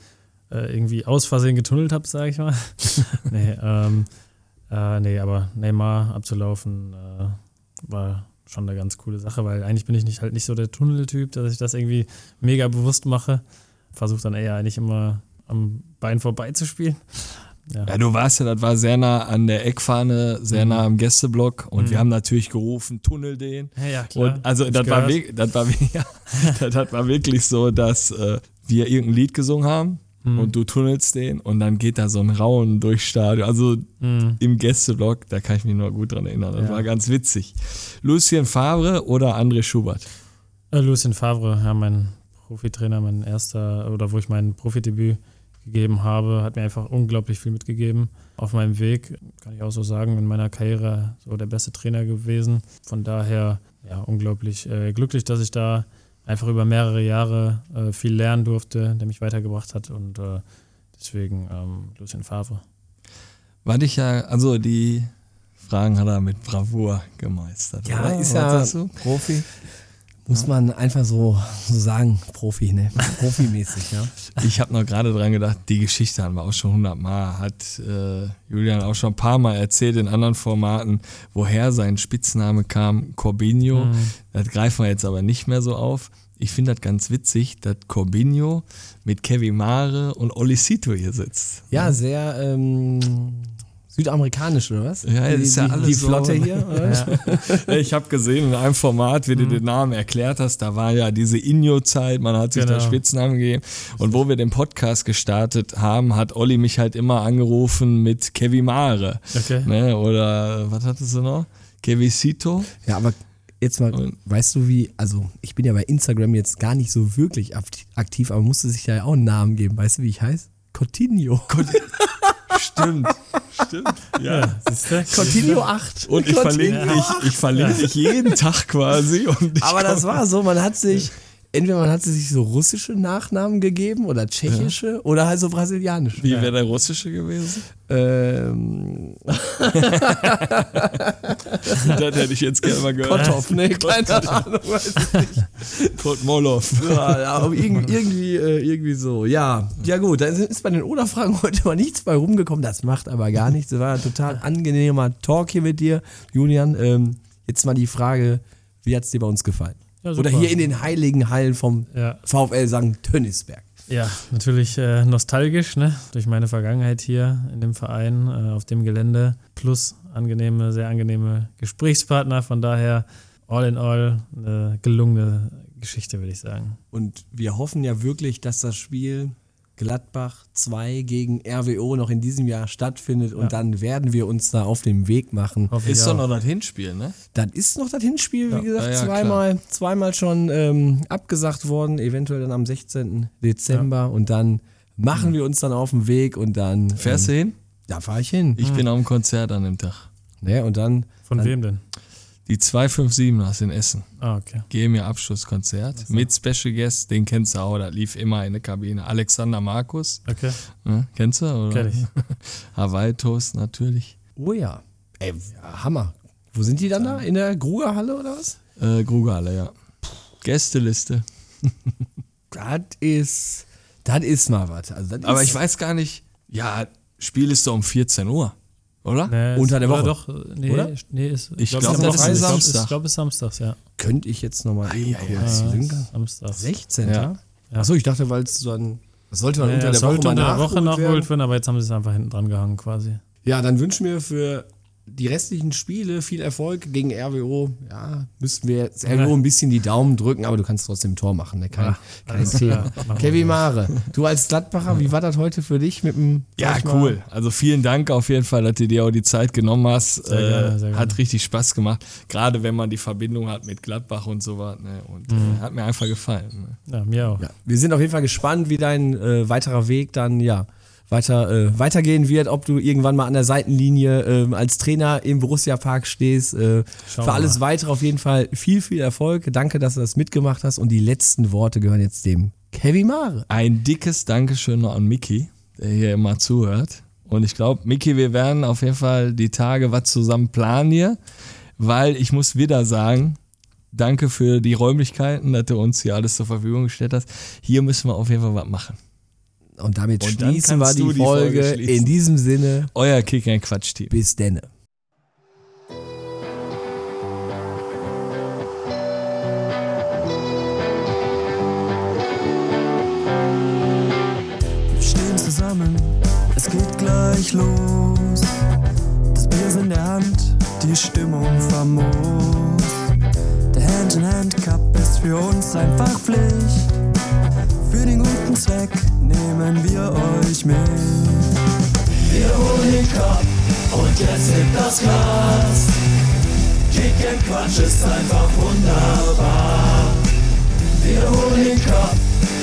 äh, irgendwie aus Versehen getunnelt habe, sage ich mal. nee, ähm, äh, nee, aber Neymar abzulaufen äh, war schon eine ganz coole Sache, weil eigentlich bin ich nicht halt nicht so der Tunneltyp, dass ich das irgendwie mega bewusst mache. Versuche dann eher eigentlich immer am Bein vorbeizuspielen. Ja. Ja, du warst ja, das war sehr nah an der Eckfahne, sehr nah am Gästeblock und Mhm. wir haben natürlich gerufen, tunnel den. Ja, ja, klar. Und also das war, das, war, ja, das, das war wirklich so, dass äh, wir irgendein Lied gesungen haben Mhm. und du tunnelst den und dann geht da so ein Rauen durchs Stadion. Also Mhm. im Gästeblock, da kann ich mich nur gut dran erinnern. Das Ja. war ganz witzig. Lucien Favre oder André Schubert? Äh, Lucien Favre, ja, mein Profitrainer, mein erster, oder wo ich mein Profidebüt gegeben habe, hat mir einfach unglaublich viel mitgegeben. Auf meinem Weg, kann ich auch so sagen, in meiner Karriere so der beste Trainer gewesen. Von daher, ja, unglaublich äh, glücklich, dass ich da einfach über mehrere Jahre äh, viel lernen durfte, der mich weitergebracht hat und äh, deswegen ähm, Lucien Favre. War dich ja, also die Fragen hat er mit Bravour gemeistert. Ja, oder? ist ja du? Profi. Muss man einfach so, so sagen, Profi, ne? Profimäßig, ja. Ich habe noch gerade dran gedacht, die Geschichte haben wir auch schon hundertmal, hat äh, Julian auch schon ein paar Mal erzählt in anderen Formaten, woher sein Spitzname kam, Corbinho. Mhm. Das greifen wir jetzt aber nicht mehr so auf. Ich finde das ganz witzig, dass Corbinho mit Kevin Mare und Olisito hier sitzt. Ja, sehr ähm, südamerikanisch, oder was? Ja, die, ist ja die, alles die so- Flotte hier, oder? Ich habe gesehen in einem Format, wie du Mhm. den Namen erklärt hast, da war ja diese Inyo-Zeit, man hat sich da Genau. Spitznamen gegeben. Und wo wir den Podcast gestartet haben, hat Olli mich halt immer angerufen mit Kevin Mare. Okay. Ne? Oder was hattest du noch? Kevisito? Ja, aber jetzt mal, Und- weißt du wie, also ich bin ja bei Instagram jetzt gar nicht so wirklich akt- aktiv, aber musste sich ja auch einen Namen geben. Weißt du, wie ich heiße? Coutinho. Stimmt, stimmt. Ja. Coutinho 8. Und ich verlinke dich, ich verlinke dich jeden Tag quasi. Ich Aber das war so, man hat sich, entweder man hat sich so russische Nachnamen gegeben oder tschechische oder halt so brasilianische. Wie wäre der russische gewesen? Ähm, das hätte ich jetzt gerne mal gehört. Kotov, ne, keine Ahnung, weiß ich nicht. Kotmolov. Ja, ja, aber irgendwie, irgendwie, äh, irgendwie so. Ja, ja gut, da ist bei den Oder-Fragen heute mal nichts bei rumgekommen. Das macht aber gar nichts. Das war ein total angenehmer Talk hier mit dir, Julian. Ähm, jetzt mal die Frage, wie hat es dir bei uns gefallen? Ja. Oder hier in den heiligen Hallen vom Ja. VfL St. Tönnisberg. Ja, natürlich äh, nostalgisch, ne? Durch meine Vergangenheit hier in dem Verein, äh, auf dem Gelände. Plus angenehme, sehr angenehme Gesprächspartner. Von daher all in all eine gelungene Geschichte, würde ich sagen. Und wir hoffen ja wirklich, dass das Spiel Gladbach 2 gegen RWO noch in diesem Jahr stattfindet und dann werden wir uns da auf den Weg machen. Ist doch noch das Hinspiel, ne? Das ist noch das Hinspiel, wie gesagt, Ja, ja, zweimal, zweimal schon ähm, abgesagt worden, eventuell dann am 16. Dezember und dann machen wir uns dann auf den Weg und dann. Fährst du ähm, hin? Da fahre ich hin. Ich bin auf dem Konzert an dem Tag. Ne, und dann, Von dann wem denn? Die 257ers in Essen. Ah, okay. Geben ihr Abschlusskonzert mit Special Guest, den kennst du auch, das lief immer in der Kabine. Alexander Markus, Okay. ne? kennst du? Oder? Kenn ich. Hawaii Toast natürlich. Oh ja. Ey, Hammer. Wo sind die dann da? In der Grugerhalle oder was? Äh, Grugale, ja. Gästeliste. Das ist, das ist mal was. Also Aber ich weiß gar nicht, ja, Spiel ist doch um 14 Uhr, oder? Nee, Unter der oder Woche. Doch, nee, Oder? nee, ist, Ich glaub, glaub, ist das Samstag. ist Ich glaub, Samstag. Ich glaube, es ist Samstags, ja. könnte ich jetzt nochmal eben kurz. Samstags. 16. Ja. Ja. Achso, ich dachte, weil es so ein. Das sollte man Ja, unter der Woche unter der Woche nachgeholt werden. werden, aber jetzt haben sie es einfach hinten dran gehangen quasi. Ja, dann wünschen wir für die restlichen Spiele viel Erfolg gegen RWO. Ja, müssten wir jetzt RWO ein bisschen die Daumen drücken, aber du kannst trotzdem ein Tor machen. Ne? Kein, kein alles Thema. Kevin. Mare, du als Gladbacher, wie war das heute für dich mit dem. Ja, cool. Also vielen Dank auf jeden Fall, dass du dir auch die Zeit genommen hast. Sehr gerne, äh, sehr Hat gerne. richtig Spaß gemacht. Gerade wenn man die Verbindung hat mit Gladbach und so was. Ne? Und Mhm. äh, hat mir einfach gefallen. Ne? Ja, mir auch. Ja, wir sind auf jeden Fall gespannt, wie dein äh, weiterer Weg dann, ja, weiter, äh, weitergehen wird, ob du irgendwann mal an der Seitenlinie ähm, als Trainer im Borussia Park stehst. Äh, für alles mal. weitere auf jeden Fall viel, viel Erfolg. Danke, dass du das mitgemacht hast. Und die letzten Worte gehören jetzt dem Kevin Mare. Ein dickes Dankeschön noch an Miki, der hier immer zuhört. Und ich glaube, Miki, wir werden auf jeden Fall die Tage was zusammen planen hier, weil ich muss wieder sagen, danke für die Räumlichkeiten, dass du uns hier alles zur Verfügung gestellt hast. Hier müssen wir auf jeden Fall was machen. Und damit Und schließen wir die, die Folge. Folge. In diesem Sinne, Euer Kick ein Quatsch-Team. bis denne. Wir stehen zusammen, es geht gleich los. Das Bier ist in der Hand, die Stimmung famos. Der Hand-in-Hand-Cup ist für uns einfach Pflicht. Für den guten Zweck nehmen wir euch mit. Wir holen den Cup und jetzt hebt das Glas. Kick and Quatsch ist einfach wunderbar. Wir holen den Cup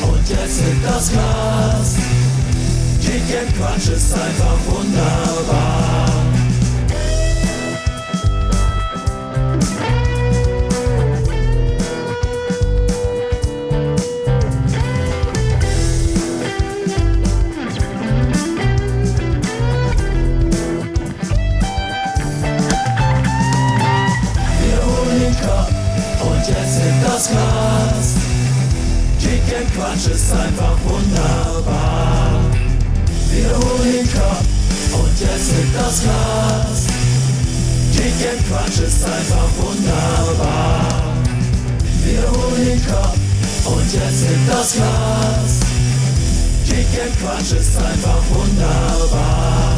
und jetzt hebt das Glas. Kick and Quatsch ist einfach wunderbar. Jetzt hebt das Glas. Kick and Quatsch ist einfach wunderbar. Wir holen den Cup und jetzt hebt das Glas. Kick and Quatsch ist einfach wunderbar. Wir holen den Cup und jetzt hebt das Glas. Kick and Quatsch ist einfach wunderbar.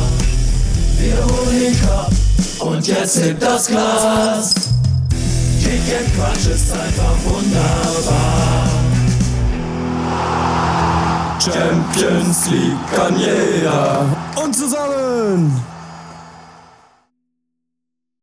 Wir holen den Cup und jetzt hebt das Glas. Kick and Quatsch ist einfach wunderbar. Champions League kann jeder. Und zusammen